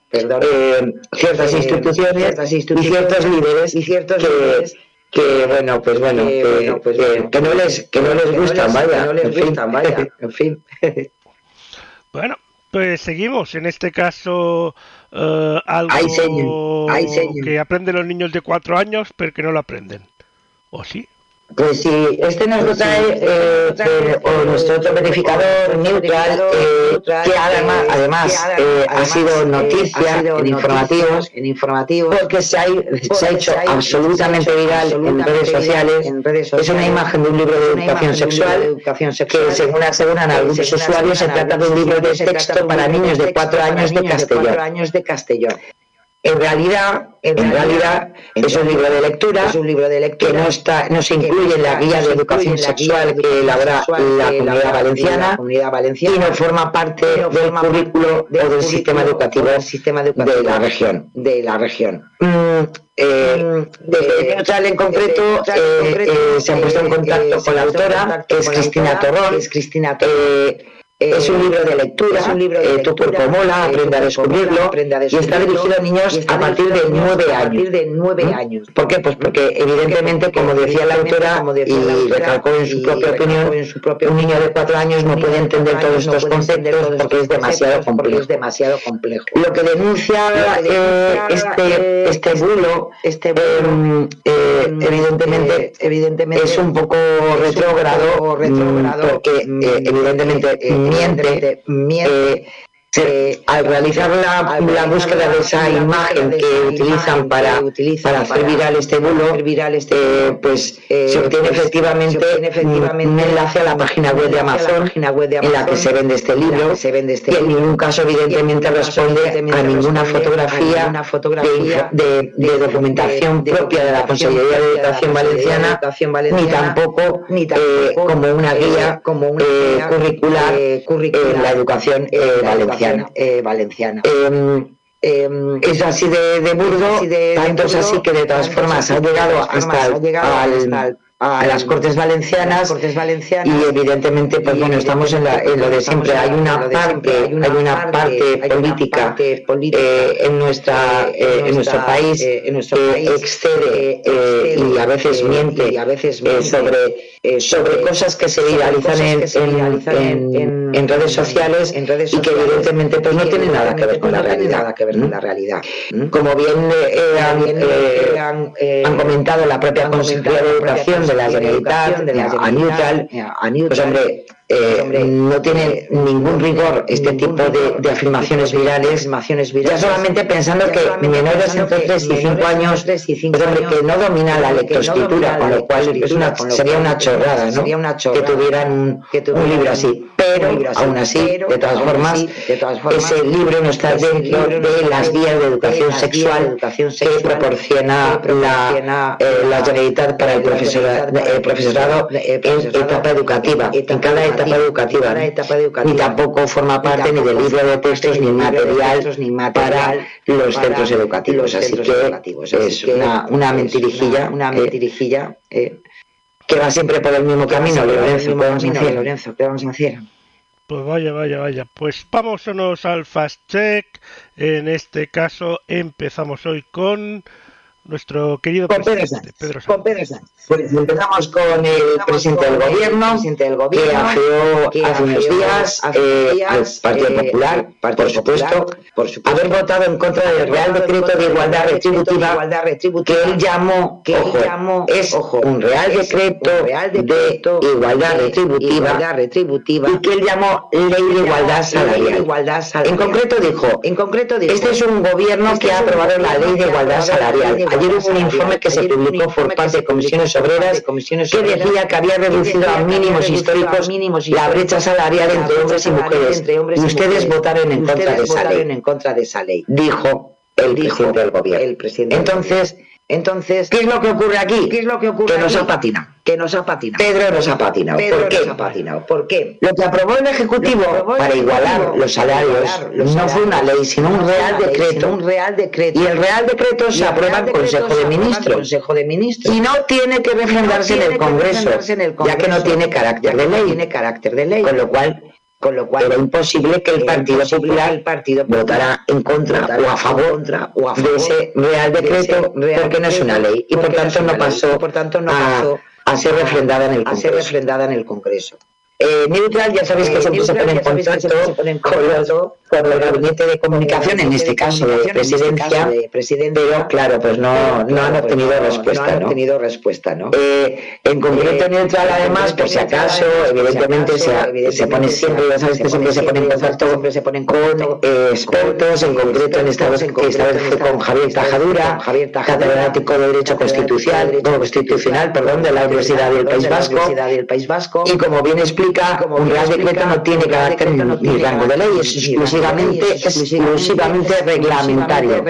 perdona, eh, ciertas eh, instituciones ciertas y instituciones ciertos líderes y ciertos que, líderes que bueno pues bueno que, que, bueno, pues que- bueno, que no les que no les que no gustan les- vaya que no les en fin. vaya, [laughs] en fin. Bueno, pues seguimos. En este caso, eh, algo que aprenden los niños de cuatro años, pero que no lo aprenden. ¿O sí? Pues sí, este nos lo trae eh, eh, o nuestro otro verificador neutral, eh, que además, además eh, ha sido noticia en informativos, en informativos porque se ha, se ha hecho absolutamente viral en redes sociales. Es una imagen de un libro de educación sexual que según aseguran algunos usuarios se trata de un libro de texto para niños de cuatro años de Castellón. En realidad, en realidad es un libro de lectura, es un libro de lectura que no está, no se incluye en la guía de educación sexual que elabora la comunidad valenciana y no forma parte del currículo o del sistema educativo de la región, de la región. Mm, eh, de Neutral en concreto eh, eh, se han puesto en contacto con la autora, que es Cristina Torrón, es Cristina Torrón es un libro de lectura, es un libro de eh, Tu cuerpo mola, aprende a descubrirlo, y está dirigido a niños a partir de nueve años. de nueve ¿Mm? años. ¿Por qué? Pues porque evidentemente, como decía la autora, y recalcó en su propia opinión, un niño de cuatro años no puede entender todos estos conceptos porque es demasiado complejo. demasiado complejo. Lo que denuncia eh, este, este bulo, este em, eh, evidentemente, evidentemente es un poco retrógrado, mm, porque evidentemente miente, miente eh, al realizar la, la, búsqueda de esa imagen que utilizan para, para hacer viral este bulo, este eh, pues eh, se obtiene efectivamente, un enlace a la página web de Amazon, en la que se vende este libro y en ningún caso evidentemente responde a ninguna fotografía de, de, documentación propia de la Consejería de Educación Valenciana ni tampoco como una guía curricular en la educación valenciana valenciana. Eh, em, em, es así de, de burdo, tanto es así que de todas formas ha llegado hasta, al, a las Cortes Valencianas, y evidentemente pues bueno estamos en, lo de siempre. hay una parte hay una parte política eh, en nuestra eh, en nuestro país que excede eh, y a veces miente sobre sobre cosas que se viralizan en, en, redes sociales y que evidentemente pues no tienen nada que ver con la realidad la realidad como bien han, han comentado la propia Consejería de Educación de la Generalitat, de la Neutral, pues hombre, eh, no tiene ningún rigor este tipo de, afirmaciones virales, ya solamente pensando que menores entre 3 y 5 años, pues, hombre, que no domina la lectoescritura, con lo cual es una, sería una chorrada, ¿no? que tuvieran un, un libro así. Pero, aún así, de todas formas, ese libro no está dentro de las guías de educación sexual que proporciona la, eh, la Generalitat para el profesorado, en etapa educativa. En cada etapa educativa, ni tampoco forma parte ni del libro de textos ni material para los centros educativos. Así que es una, una mentirijilla, una mentirijilla eh, que va siempre por el mismo camino, Lorenzo, Lorenzo, ¿qué vamos a hacer? Pues vaya, vaya, vaya. Pues vámonos al fast check. En este caso empezamos hoy con nuestro querido presidente, Pedro Sánchez. Pues empezamos con el presidente del gobierno, presidente del gobierno que afeó hace unos días eh, al Partido eh, Popular, por supuesto, por supuesto, haber votado en contra del Real Decreto de Igualdad Retributiva, que él llamó, que ojo, llamó, es ojo, un Real Decreto de Igualdad Retributiva, y que él llamó Ley de Igualdad Salarial. En concreto dijo, en concreto dijo, este es un gobierno este que ha aprobado la Ley de Igualdad Salarial Ayer hubo un informe que se publicó por parte de comisiones obreras que decía que había reducido a mínimos históricos la brecha salarial entre hombres y mujeres. Y ustedes votaron en contra de esa ley. Dijo el presidente del gobierno. Entonces, entonces, ¿qué es lo que ocurre aquí? ¿Qué es lo que ocurre? Que nos ha patinado. Que nos ha patinado. Pedro nos ha patinado. ¿Por qué? ha patinado. ¿Por qué? Lo que aprobó el Ejecutivo para igualar los salarios no fue una ley, sino un real decreto. Un real decreto. Y el real decreto se aprueba en Consejo de Ministros. Consejo de Ministros. Y no tiene que refrendarse en el Congreso, ya que no tiene carácter de ley. Tiene carácter de ley. Con lo cual con lo cual era imposible que el Partido Popular el partido votara en contra o a favor de ese Real Decreto porque no es una ley y por tanto no pasó, por tanto no pasó a, ser refrendada en el Congreso. A ser refrendada en el Congreso. Eh, Neutral, ya sabéis que siempre se pone en contacto con, el gabinete de comunicación, en este caso de presidencia, pero claro, pues no, no han obtenido respuesta. No obtenido respuesta ¿no? Eh, en concreto, eh, Neutral, además, por si acaso, evidentemente se, se pone siempre, ya sabes que siempre se pone en contacto con expertos, en concreto, en esta vez, esta vez fue con Javier Tajadura, catedrático de Derecho Constitucional, constitucional perdón, de la Universidad del País Vasco, y como bien explica, explica, un Real Decreto no tiene carácter ni rango de ley, es exclusivamente, exclusivamente reglamentario.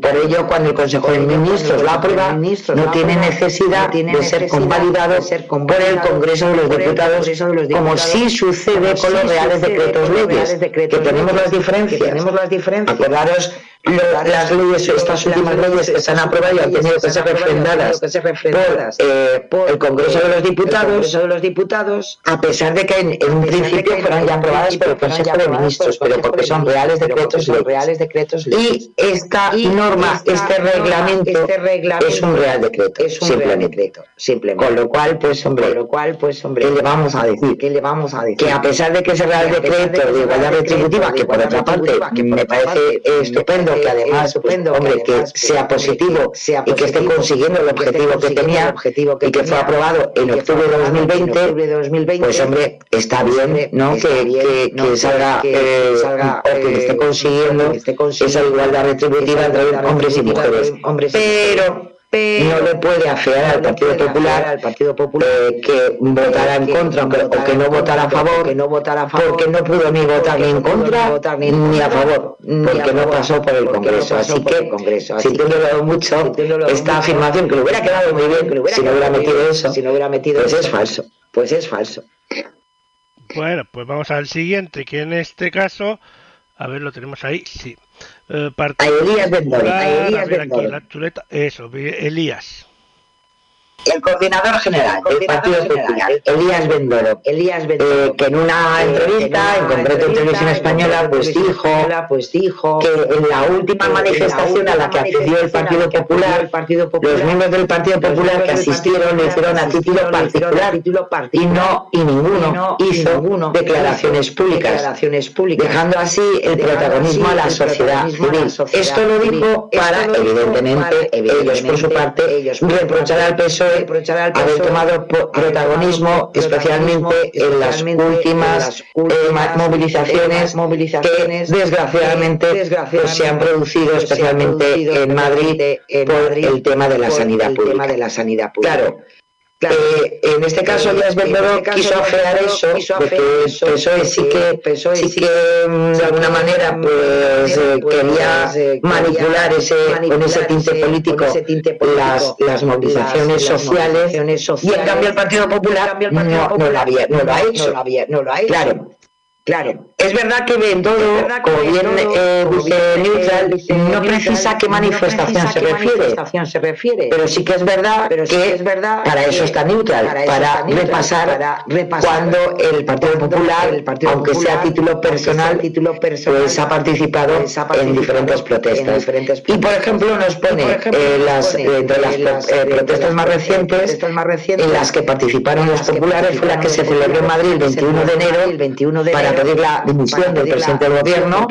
Por ello, cuando el Consejo de Ministros lo aprueba, no tiene necesidad de ser convalidado por el Congreso de los Diputados, como sí sucede con los Reales Decretos Leyes, que tenemos las diferencias. Acordaros las leyes, estas últimas leyes que se han aprobado y han tenido que ser refrendadas eh, por, el Congreso de los Diputados, a pesar de que en, un principio fueron ya aprobadas por el Consejo de Ministros, pero porque son reales decretos decretos Y esta norma, este reglamento, es un real decreto, es un simplemente. simplemente. Con lo cual, pues hombre, con lo cual, pues hombre, ¿qué le vamos a decir? ¿Qué le vamos a decir? Que a pesar de que ese real decreto de igualdad retributiva, que por otra parte me parece estupendo que además, pues, hombre, que sea positivo y que esté consiguiendo el objetivo que tenía y que fue aprobado en octubre de 2020, pues hombre, está bien, ¿no? Que, que, salga, eh, o que esté consiguiendo esa igualdad retributiva entre hombres y mujeres. Pero no le puede afear al Partido Popular, al Partido Popular eh, que votará en contra o que no votará a favor, que no votará a favor, porque no pudo ni votar ni en contra ni a favor, porque no pasó por el Congreso. Así que, si te dado mucho esta afirmación, que le hubiera quedado muy bien si no hubiera metido eso, si no hubiera metido pues es falso, pues es falso. Bueno, pues vamos al siguiente, que en este caso, a ver, lo tenemos ahí, sí. Eh, a Elías. La chuleta, eso, Elías el coordinador general del Partido Popular, Elías Bendoro, Elías eh, que en una entrevista, en concreto en Televisión Española, pues dijo, pues dijo que en la última manifestación a la que accedió el Partido Popular, los miembros del Partido Popular que asistieron lo hicieron a título particular y no y ninguno hizo declaraciones públicas, dejando así el protagonismo a la sociedad civil. Esto lo dijo para, evidentemente, ellos por su parte, reprochar al PSOE haber tomado protagonismo especialmente en las últimas eh, movilizaciones que desgraciadamente pues, se han producido especialmente en Madrid por el tema de la sanidad pública. Claro, eh, en este caso, Díaz Bernardo quiso afear eso, de que PSOE sí que, sí que mm, de alguna manera pues, eh, quería manipular ese, con ese tinte político las, las movilizaciones sociales. y en cambio el Partido Popular no, no, lo, había, no lo ha hecho. Claro, Claro, es verdad que Bendodo, como bien eh, dice Neutral, no precisa qué manifestación se refiere, pero sí que es verdad que es verdad para eso está Neutral, para, repasar, cuando el Partido Popular, aunque sea a título personal, pues ha participado en diferentes protestas. Y por ejemplo nos pone eh, las, entre las eh, protestas más recientes en las que participaron los populares fue la que se celebró en Madrid el 21 de enero para pedir la dimisión del presidente del gobierno,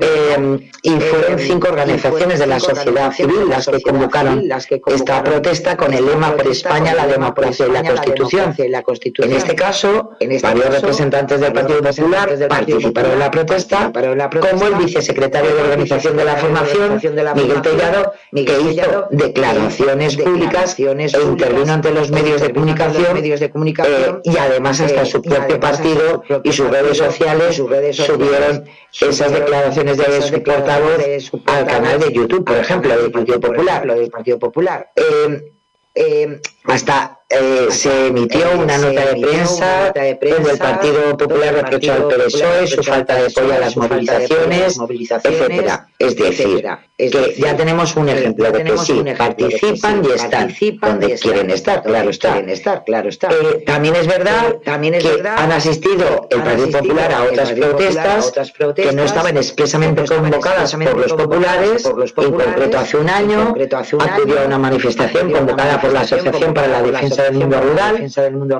eh, y fueron cinco organizaciones de la sociedad civil las que convocaron esta protesta con el lema por España, la democracia y la Constitución. En este caso, este varios representantes del Partido Popular participaron en la protesta, como el vicesecretario de Organización de la Formación, Miguel Tellado, que hizo declaraciones públicas e intervino ante los medios de comunicación eh, y además hasta su propio partido y sus redes sociales sus redes subieron esas declaraciones de su portavoz al canal de YouTube, por ejemplo, del Partido Popular. Lo del Partido Popular. Eh, eh, hasta eh, se emitió una nota de prensa donde el Partido Popular reprochó al PSOE su falta de apoyo a las movilizaciones, etcétera. Es decir, que ya tenemos un ejemplo de que sí, participan y están donde quieren estar, claro está. Claro está. Eh, también es verdad que han asistido el Partido Popular a otras protestas que no estaban expresamente convocadas por los populares, en concreto hace un año acudió a una manifestación convocada por la Asociación para la Defensa del Mundo Rural,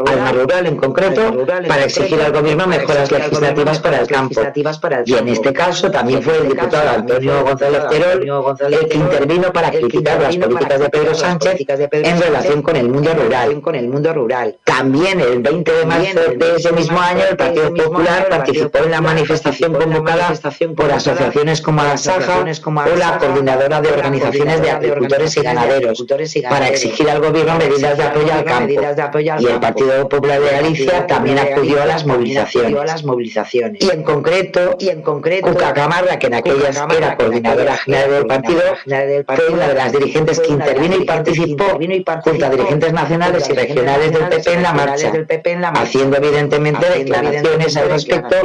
Alma Rural en concreto, para exigir al Gobierno mejoras legislativas para el campo. Y en este caso también fue el diputado Antonio González Terol el que intervino para criticar las políticas de Pedro Sánchez en relación con el mundo rural. También el 20 de marzo de ese mismo año el Partido Popular participó en la manifestación convocada por asociaciones como la Saja o la Coordinadora de Organizaciones de Agricultores y Ganaderos para exigir al Gobierno medidas de apoyo al campo. medidas de apoyo al y el. Partido Popular de Galicia también acudió a las movilizaciones. las. Y en concreto, Y en concreto, Cuca Camarra, que en aquellas era coordinadora general era del partido, fue una de las dirigentes que las intervino y participó junto a dirigentes nacionales y regionales del PP en la marcha, haciendo evidentemente declaraciones al respecto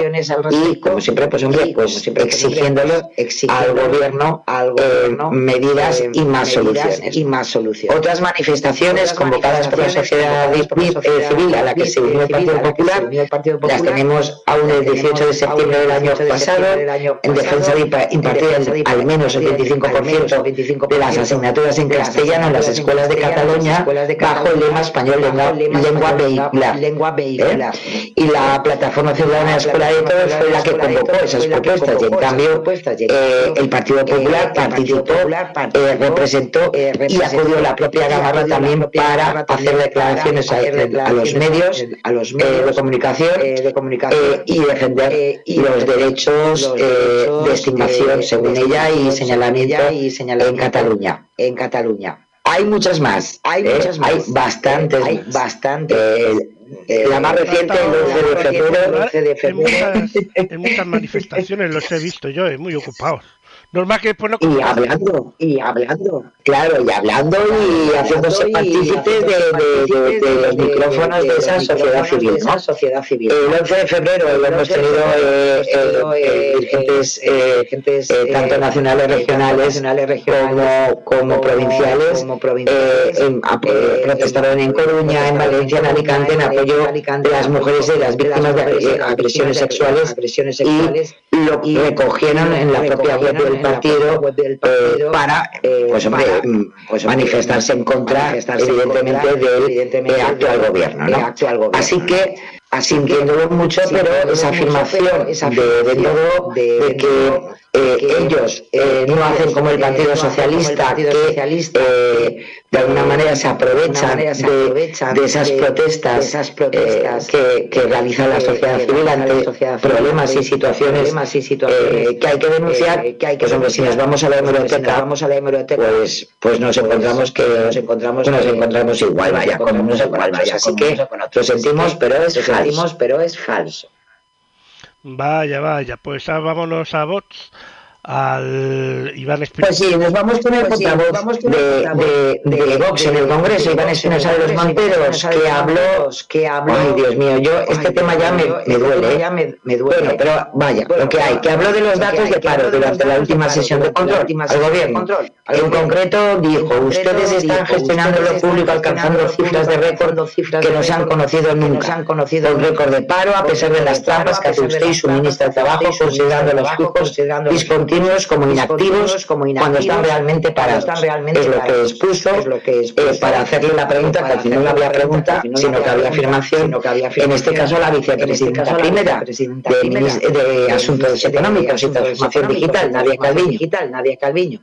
y como siempre pues hombre pues pues, exigiéndolo pues, al exigiéndolo gobierno, al eh, gobierno, medidas eh, y más medidas soluciones. y más soluciones. Otras manifestaciones convocadas por la manifestaciones sociedad eh, civil a la que se unió el Partido Popular, las tenemos aún el 18 de septiembre del año pasado en defensa de impa- impartir al- menos el 25% de las asignaturas en castellano en las escuelas de Cataluña bajo el lema español lengua, lengua vehicular. lengua vehicular. ¿eh? Y la plataforma ciudadana de Escuela de Todos fue la que convocó esas propuestas y en cambio eh, el Partido Popular participó, eh, representó y acudió la propia Gamarra también para hacer declaraciones a, a los medios a los eh, medios de comunicación eh, de comunicación eh, y defender eh, y los derechos eh, de estigmación, eh, según de ella, y señalamiento, y señalamiento en Cataluña. en Cataluña. Hay muchas más. Hay ¿eh? muchas más. Hay bastantes. Hay más. bastantes. Eh, Eh, la más reciente, el 11 de febrero, el 11 de En muchas, manifestaciones los he visto yo, eh, muy ocupados. Normal que después no y hablando, y hablando, claro, y hablando y haciéndose partícipes de, de- de- de los micrófonos de esa sociedad civil, ¿no? sociedad civil. El 11 de febrero lo hemos tenido eh, eh, eh, dirigentes eh, eh, tanto nacionales, regionales, como, como provinciales, eh, a- eh, protestaron en Coruña, en Valencia, en Alicante, en apoyo de las mujeres y de las víctimas de eh, agresiones sexuales y lo recogieron en la propia web del partido propia web del eh, partido, para eh, pues hombre para, mm, pues, manifestarse en contra manifestarse en evidentemente contra, del evidentemente, eh, actual del- gobierno ¿no? actual gobierno, así que sintiéndolo mucho pero esa afirmación de, todo de- que eh, ellos eh, eh, no hacen como el eh, Partido Socialista que eh, de alguna manera se aprovechan, manera se de- aprovechan de, esas de- protestas, de esas protestas, eh, que, que realiza la sociedad que civil ante sociedad civil problemas y situaciones, problemas y situaciones, eh, que hay que denunciar. eh, que hay que pues hombre si nos vamos a la pues, si hemeroteca nos vamos a la hemeroteca, pues pues nos encontramos que nos encontramos nos encontramos igual nos vaya con encontramos unos igual, vaya así que lo sentimos pero es sentimos, pero es falso. Vaya, vaya, pues vámonos a bots, al Iván Espinosa. Pues sí, nos vamos con el Pues sí, portavoz de, de, de de- Vox en el Congreso, Iván Espinosa de los Monteros, que habló... Que habló- Ay, Dios mío, yo, Ay, este tema ya me, este duele, ¿eh? ya me- me duele. Bueno, pero vaya, Bueno, lo que hay, que habló de los datos de paro durante la última sesión de control al gobierno. En concreto dijo, ustedes están gestionando lo público alcanzando cifras de récord que no se han conocido nunca. se han conocido Con nunca. récord de paro, a pesar de las trampas que hace usted y su ministra de Trabajo, considerando los Trabajo, fijos discontinuos como inactivos como cuando están inactivos, realmente parados. están realmente es lo que parados. expuso, Es lo que eh, expuso, para hacerle la pregunta, que al final no había pregunta, que sino no que había afirmación, sino que había en este caso la en este vicepresidenta caso la primera vicepresidenta de, primera minis- de Asuntos de Económicos y Asuntos Transformación Digital, Nadia Calviño. Digital, Nadia Calviño.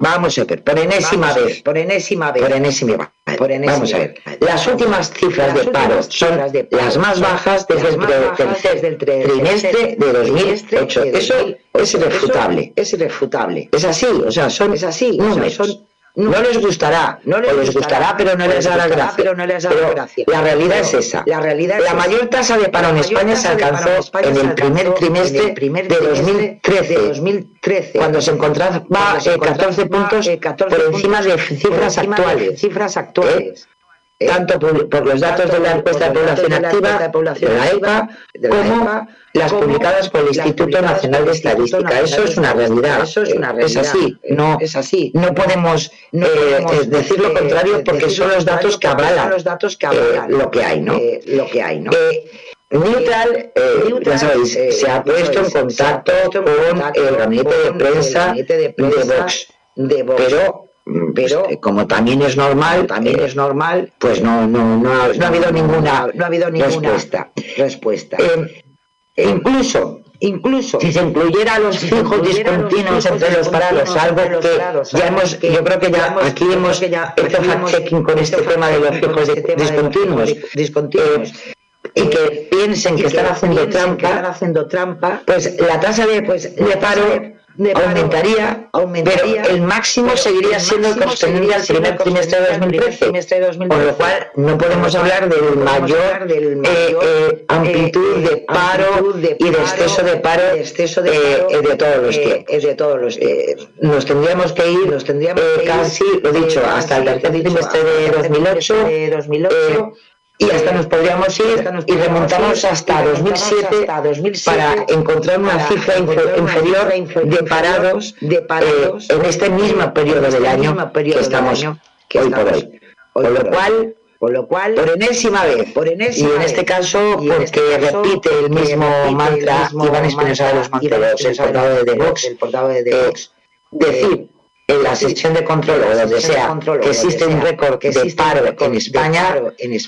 Vamos a ver, por enésima vez, ver, por enésima vez. por enésima vez. Por enésima Vamos a ver, las últimas cifras Las de paro son de paro las más bajas desde el más tre- bajas tercer desde el tre- trimestre de trimestre 2008. de Eso 2008. es irrefutable. Es irrefutable. Es así, o sea, son Es así, números. son no les gustará, No les o les gustará, gustará, pero no les les dará gustará, gracia. pero no les Pero gracia. La realidad Pero es esa. la realidad es la esa. mayor tasa de paro en España se alcanzó España en el primer alcanzó trimestre en el primer de trimestre 2013, de 2013, cuando se encontraba cuando se eh, 14 encontraba, puntos eh, 14 por encima de cifras por encima de actuales. cifras actuales. ¿eh? Tanto por, por los datos de la encuesta de población activa, de la EPA, como las publicadas por el Instituto Nacional de Estadística. Eso es una realidad. Eso es una eh, Es realidad. así. eh, No, es así. no podemos No eh, eh, decir lo eh, contrario eh, porque son lo los datos que avalan los datos que eh, avalan, lo que hay, ¿no? eh, lo que hay, ¿no? Eh, Neutral, eh, Neutral, ya sabéis, eh, se ha puesto en contacto con contacto el gabinete de prensa de Vox. de Vox. Pero, Pero, pues, eh, como también es normal, también eh, es normal, pues no, no, no, ha, no ha habido ninguna no ha habido ninguna respuesta. respuesta. Eh, e incluso, Incluso si se incluyera a los si fijos discontinuos entre los parados, algo que ya hemos, que yo creo que ya hemos- aquí hemos hecho fact-checking con este tema de los fact-checking con fijos este tema de los discontinuos. fijos discontinuos. Eh, y que piensen y que están haciendo que trampa, están haciendo trampa, pues la tasa de, pues de paro de- aumentaría, aumentaría, pero el máximo seguiría siendo el que el primer trimestre de 2013, con lo cual no podemos hablar del mayor eh, eh, amplitud de paro y de exceso de paro eh, de todos los tiempos. De todos los nos tendríamos que ir, nos tendríamos casi, lo dicho, hasta el tercer trimestre de 2008 y hasta nos podríamos ir y remontamos hasta 2007 para encontrar una cifra inferior de parados eh, en este mismo periodo del año que estamos hoy por hoy. Con lo cual, con lo cual, por enésima vez, por enésima y en este caso, porque repite el mismo mantra Iván Espinosa de los Monteros, el portavoz de Vox, el portavoz de Vox, decir en la sección de control o donde sea que existe un récord de paro en España,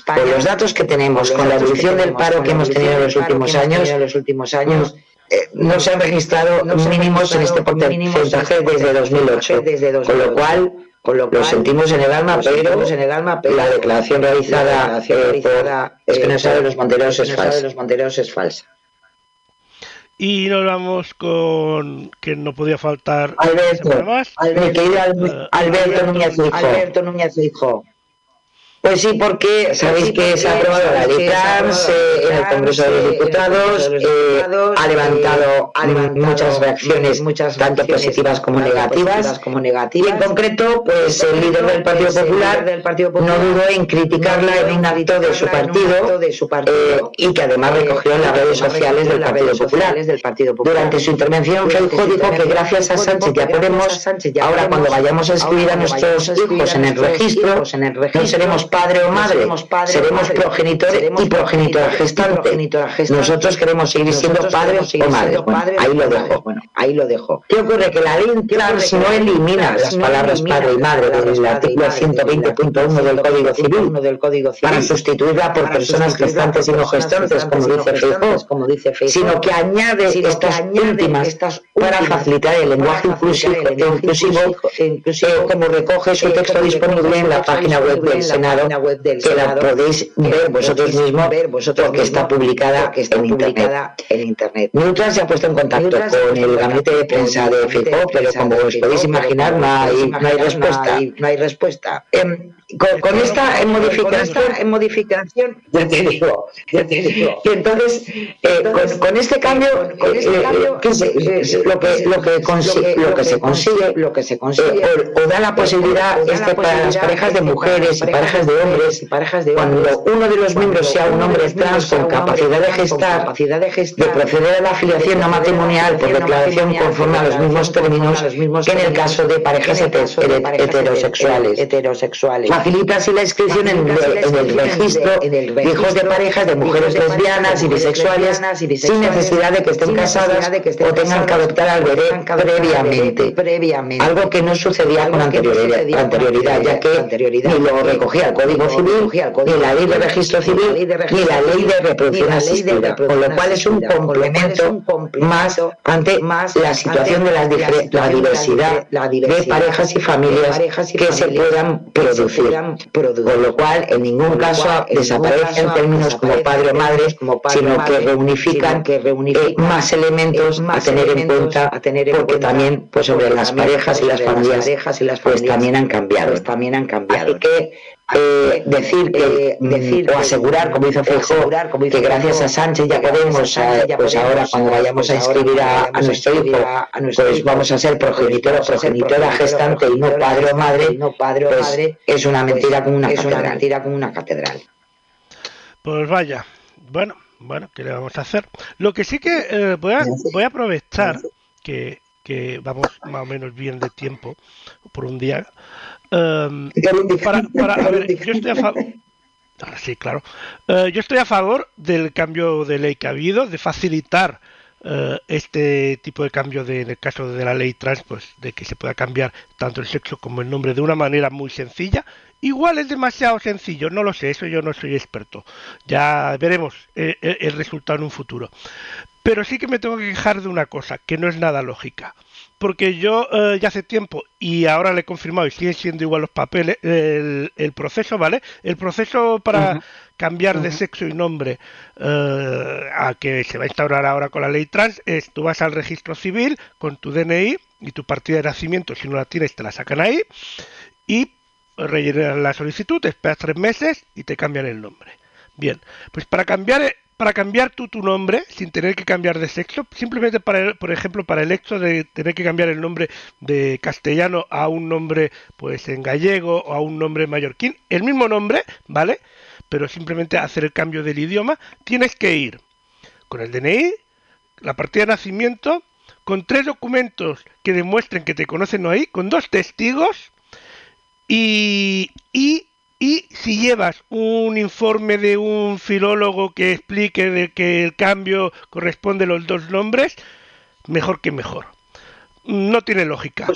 con los datos que tenemos, con la evolución del paro que hemos tenido en los últimos años, los últimos años eh, no se han registrado mínimos en este porcentaje desde 2008, con lo cual con lo, lo sentimos en el alma, pero, en el alma, pero la declaración realizada, la declaración realizada por los Monteros es falsa. De los Monteros es falsa. Y nos vamos con que no podía faltar Alberto, más. Alberto, Alberto, Alberto Núñez Hijo. Alberto Núñez Hijo. Pues sí, porque sabéis que se ha aprobado la ley trans eh, en el Congreso de los Diputados, eh, ha levantado muchas reacciones, muchas tanto positivas como negativas, como negativas. Y en concreto, pues el líder del Partido Popular no dudó en criticarla en un hábito de su partido, eh, y que además recogió en las redes sociales del Partido Popular. Durante su intervención, Feijóo dijo que gracias a Sánchez ya podemos, ahora cuando vayamos a escribir a nuestros hijos en el registro, no seremos padre o madre, seremos progenitor y progenitora gestante. Nosotros queremos seguir siendo padres o madre. ahí lo dejo. Bueno, ahí lo dejo. ¿Qué ocurre? Que la ley trans no elimina las palabras padre y madre desde el artículo 120.1 del Código Civil para sustituirla por personas gestantes y no gestantes, como dice Feijóo, sino que añade estas últimas para facilitar el lenguaje inclusivo, inclusivo como recoge su texto disponible en la página web del Senado web del que la podéis ver vosotros mismos ver vosotros porque está publicada, que está en, publicada internet. en internet. Se ha puesto en contacto con el gabinete de prensa de FICO, pero como os podéis imaginar no hay, no hay respuesta. No hay respuesta. Eh, con, esta modificación, en modificación, ya te digo, ya te digo. [laughs] Y entonces, eh, con, con, este cambio, con este eh, se, eh, lo que lo que, consigue, lo que se consigue, lo que se consigue, o, o, da la posibilidad este para las parejas de mujeres y parejas de hombres, y parejas de cuando uno de los miembros sea un hombre trans con capacidad de gestar, capacidad de gestar, de proceder a la afiliación no matrimonial por declaración conforme a los mismos términos que en el caso de parejas heterosexuales. heterosexuales facilita así la inscripción en, el registro de hijos de parejas de mujeres lesbianas y bisexuales sin necesidad de que estén casadas o tengan que adoptar al bebé previamente. Algo que no sucedía con anterioridad, ya que ni lo recogía el Código Civil, ni la Ley de Registro Civil, ni la Ley de Reproducción Asistida, con lo cual es un complemento más ante la situación de la diversidad de parejas y familias que se puedan producir con lo cual en ningún caso desaparecen términos como padre o madre, sino que reunifican eh, más elementos a tener en cuenta, porque también pues sobre las parejas y las familias pues también han cambiado. También han cambiado. Así que eh, decir que mm, decir o asegurar como hizo Feijóo que gracias a Sánchez ya podemos eh, pues ahora cuando vayamos a inscribir a, nuestro hijo pues vamos a ser progenitor o progenitora gestante y no padre o madre no padre o pues madre es una mentira como una es una mentira como una catedral. Pues vaya bueno bueno qué le vamos a hacer lo que sí que eh, voy a voy a aprovechar que que vamos más o menos bien de tiempo por un día Um, para, para, a ver, yo estoy a favor. Ah, sí, claro. Uh, yo estoy a favor del cambio de ley que ha habido, de facilitar uh, este tipo de cambio de, en el caso de la ley trans, pues de que se pueda cambiar tanto el sexo como el nombre de una manera muy sencilla. Igual es demasiado sencillo, no lo sé, eso yo no soy experto. Ya veremos el, el resultado en un futuro. Pero sí que me tengo que quejar de una cosa, que no es nada lógica. Porque yo eh, ya hace tiempo y ahora le he confirmado y siguen siendo igual los papeles, el, el proceso, ¿vale? El proceso para cambiar de sexo y nombre eh, a que se va a instaurar ahora con la ley trans es tú vas al registro civil con tu DNI y tu partida de nacimiento, si no la tienes te la sacan ahí y rellenas la solicitud, te esperas tres meses y te cambian el nombre. Bien, pues para cambiar para cambiar tú tu nombre sin tener que cambiar de sexo, simplemente para por ejemplo para el hecho de tener que cambiar el nombre de castellano a un nombre pues en gallego o a un nombre mallorquín, el mismo nombre, ¿vale? Pero simplemente hacer el cambio del idioma, tienes que ir con el DNI, la partida de nacimiento, con tres documentos que demuestren que te conocen ahí, con dos testigos y, y, y si llevas un informe de un filólogo que explique de que el cambio corresponde a los dos nombres, mejor que mejor. No tiene lógica.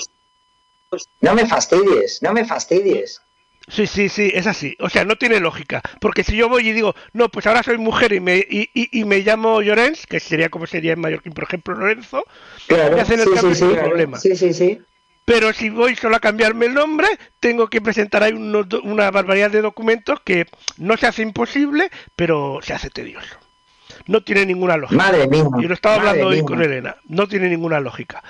No me fastidies, no me fastidies. Sí, sí, sí, es así. O sea, no tiene lógica. Porque si yo voy y digo, no, pues ahora soy mujer y me, y, y- y me llamo Llorens, que sería como sería en Mallorquín, por ejemplo, Lorenzo, Claro, me hacen el sí, cambio sí, sin sí, problema. sí, sí, sí. Pero si voy solo a cambiarme el nombre, tengo que presentar ahí unos una barbaridad de documentos que no se hace imposible, pero se hace tedioso. No tiene ninguna lógica. Madre mía. Y lo estaba hablando hoy mía. con Elena. No tiene ninguna lógica.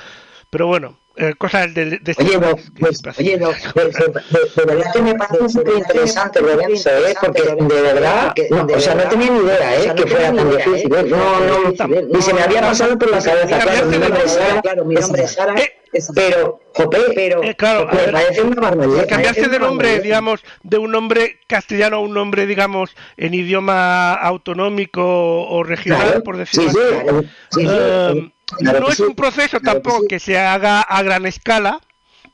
Pero bueno, eh, cosas de, de Oye, pues, hacen oye, no, de, cosas. de- de- verdad que me parece súper interesante, Lorenzo, ¿eh? porque de verdad, no, o sea, no tenía ni idea ¿eh? que fuera tan difícil. ¿eh? No, no, ni se me había pasado por la cabeza. Claro, mi nombre es Sara, claro, mi nombre es Sara, Eh, pero, jope, pero Eh, claro, me ver, parece una barbaridad. Parece de nombre, digamos, de un nombre castellano a un nombre, digamos, en idioma autonómico o regional, Claro, por decirlo sí, así. sí, sí, Eh, no es un proceso tampoco que se haga a gran escala,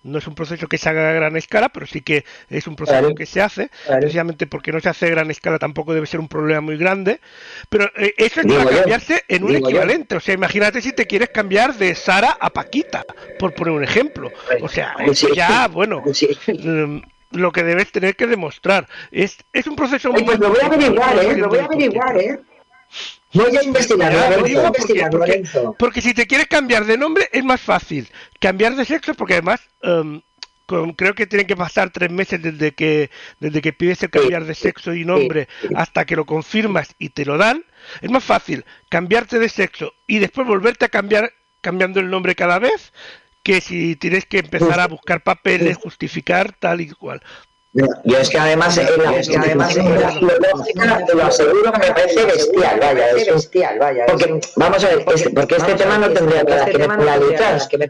no es un proceso que se haga a gran escala, pero sí que es un proceso Claro. que se hace, Claro. precisamente porque no se hace a gran escala tampoco debe ser un problema muy grande, pero eh, eso es para cambiarse en un equivalente, o sea, imagínate si te quieres cambiar de Sara a Paquita, por poner un ejemplo, o sea, eso ya, bueno, mm, lo que debes tener que demostrar. Es, es un proceso Oye, pues lo voy a averiguar, ¿eh? Lo voy a averiguar, ¿eh? Voy a investigar, Ya, voy a averigua porque- investigar, porque- si te quieres cambiar de nombre es más fácil. Cambiar de sexo, porque además em, con- creo que tienen que pasar tres meses desde que desde que pides el cambiar de sexo y nombre hasta que lo confirmas y te lo dan. Es más fácil cambiarte de sexo y después volverte a cambiar cambiando el nombre cada vez que si tienes que empezar a buscar papeles, justificar tal y cual. Yo es que además, eh, la, es que además la filológica, te lo aseguro que me parece bestial, vaya, es un- bestial, vaya. porque, vamos a ver, este- porque este tema no tendría nada que ver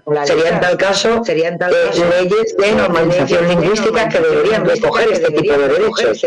con la. Sería en tal caso eh, leyes de normalización lingüística que deberían recoger este. Este tipo de derechos.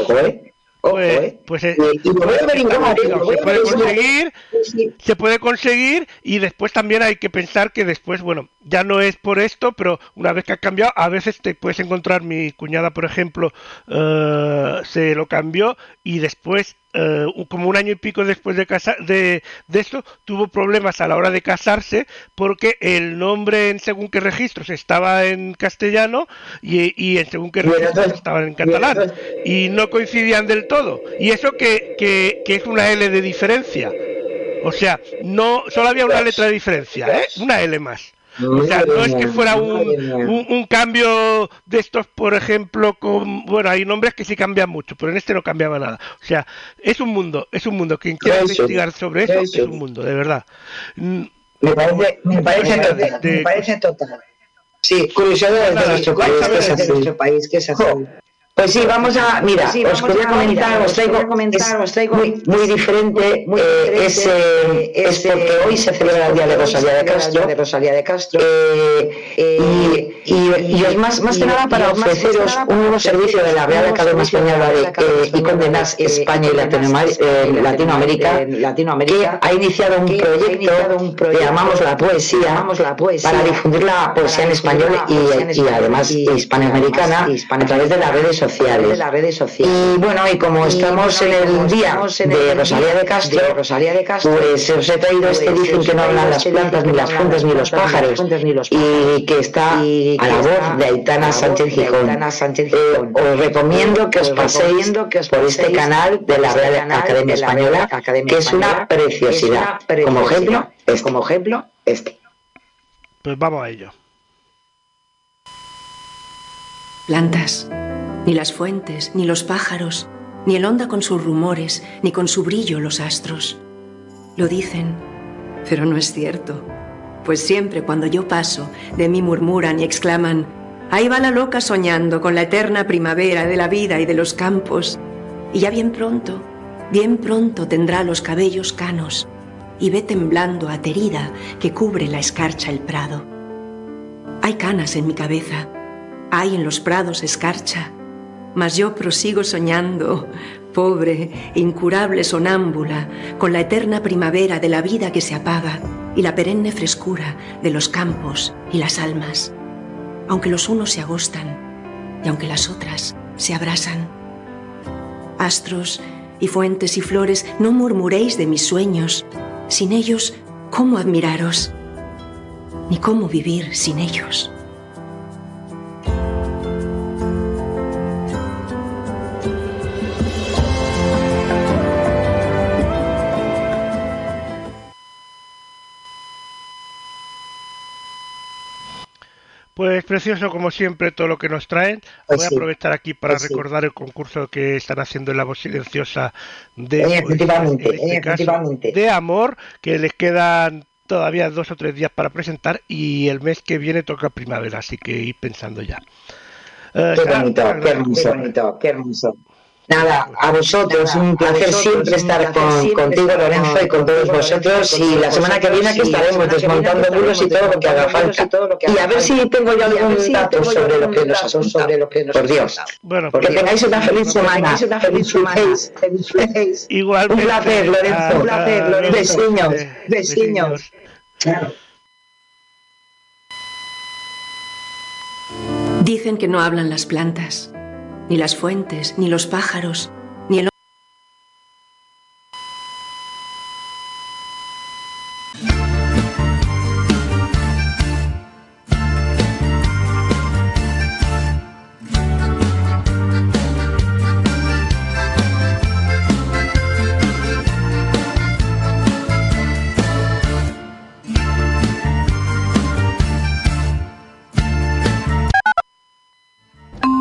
Ojo, ¿eh? Ojo, Pues, ¿eh? pues, eh, Y, y lo voy a averiguar. Lo voy se puede averiguar. conseguir Sí. se puede conseguir y después también hay que pensar que después, bueno, ya no es por esto, pero una vez que ha cambiado, a veces te puedes encontrar, mi cuñada, por ejemplo, eh, se lo cambió y después, eh, como un año y pico después de, casa de, de eso, tuvo problemas a la hora de casarse porque el nombre en según qué registros estaba en castellano y, y en según qué registros estaban en catalán y no coincidían del todo. Y eso que, que, que es una L de diferencia. O sea, no solo había una letra de diferencia, ¿eh? Una L más. O sea, no es que fuera un, un, un cambio de estos, por ejemplo, con... Bueno, hay nombres que sí cambian mucho, pero en este no cambiaba nada. O sea, es un mundo, es un mundo. Quien quiera investigar sobre eso, es un mundo, de verdad. Mm, Me parece, me parece De- total. de- Me parece total. Sí, curiosidades de nuestro país, que es así. Pues sí, vamos a, mira, Sí, os quería comentar, mira, os traigo, quería comentar, es os traigo- muy, muy diferente, muy eh, diferente, es, eh, es es, porque eh, hoy se celebra el Día de Rosalía de Castro, de Rosalía de Castro. eh, y, y, y es más, más que nada para ofreceros un nuevo servicio de la Real Academia Española de eh, Icondenas España y Latinoamérica, que Latinoamérica, ha iniciado un proyecto que llamamos la poesía, llamamos la poesía, para difundir la poesía en español y, y además y- hispanoamericana y a través de las redes de sociales. las redes sociales. Y bueno, y como Y estamos bueno, en el día de el Rosalía de Castro, de Rosalía de Castro, pues os he traído este pues dicen os que he no hablan traído las este plantas, dicen ni que las no hablan fuentes, ni las los plantas, ni las pájaros, fuentes, ni los y que está y a que la está voz de Aitana a la voz Sánchez de Gijón. Aitana Sánchez Eh, Gijón. os recomiendo que os paséis recomiendo que os por este paséis canal de por la este Real canal Academia de la Española, Real Academia que es una Española, preciosidad. que es una Como ejemplo, preciosidad. este. Como ejemplo, este. Pues vamos a ello. Plantas, ni las fuentes, ni los pájaros, ni el onda con sus rumores, ni con su brillo los astros. Lo dicen, pero no es cierto, pues siempre cuando yo paso, de mí murmuran y exclaman, ahí va la loca soñando con la eterna primavera de la vida y de los campos, y ya bien pronto, bien pronto tendrá los cabellos canos, y ve temblando aterida que cubre la escarcha el prado. Hay canas en mi cabeza, hay en los prados escarcha, mas yo prosigo soñando, pobre, incurable sonámbula, con la eterna primavera de la vida que se apaga y la perenne frescura de los campos y las almas, aunque los unos se agostan y aunque las otras se abrasan. Astros y fuentes y flores, no murmuréis de mis sueños, sin ellos, ¿cómo admiraros? Ni cómo vivir sin ellos. Pues precioso como siempre todo lo que nos traen. Pues Voy a sí. aprovechar aquí para Pues sí. recordar el concurso que están haciendo en la voz silenciosa de, Eh, pues, efectivamente, en este eh, caso, efectivamente. de amor, que les quedan todavía dos o tres días para presentar y el mes que viene toca primavera, así que ir pensando ya. Eh, Qué bonito, qué hermoso, qué hermoso. Nada, a vosotros, un placer siempre estar con, contigo, Lorenzo, y con todos vosotros. Y la semana que viene aquí estaremos desmontando bulos y todo lo que haga falta. Y a ver si tengo yo algún dato sobre lo que nos has contado. Por Dios. Bueno, Que pues, tengáis una feliz semana. Disfrutéis. [laughs] igualmente. Un placer, Lorenzo. Ah, Un placer, Lorenzo. Eh, Besiños. Dicen que no hablan las plantas, ni las fuentes, ni los pájaros,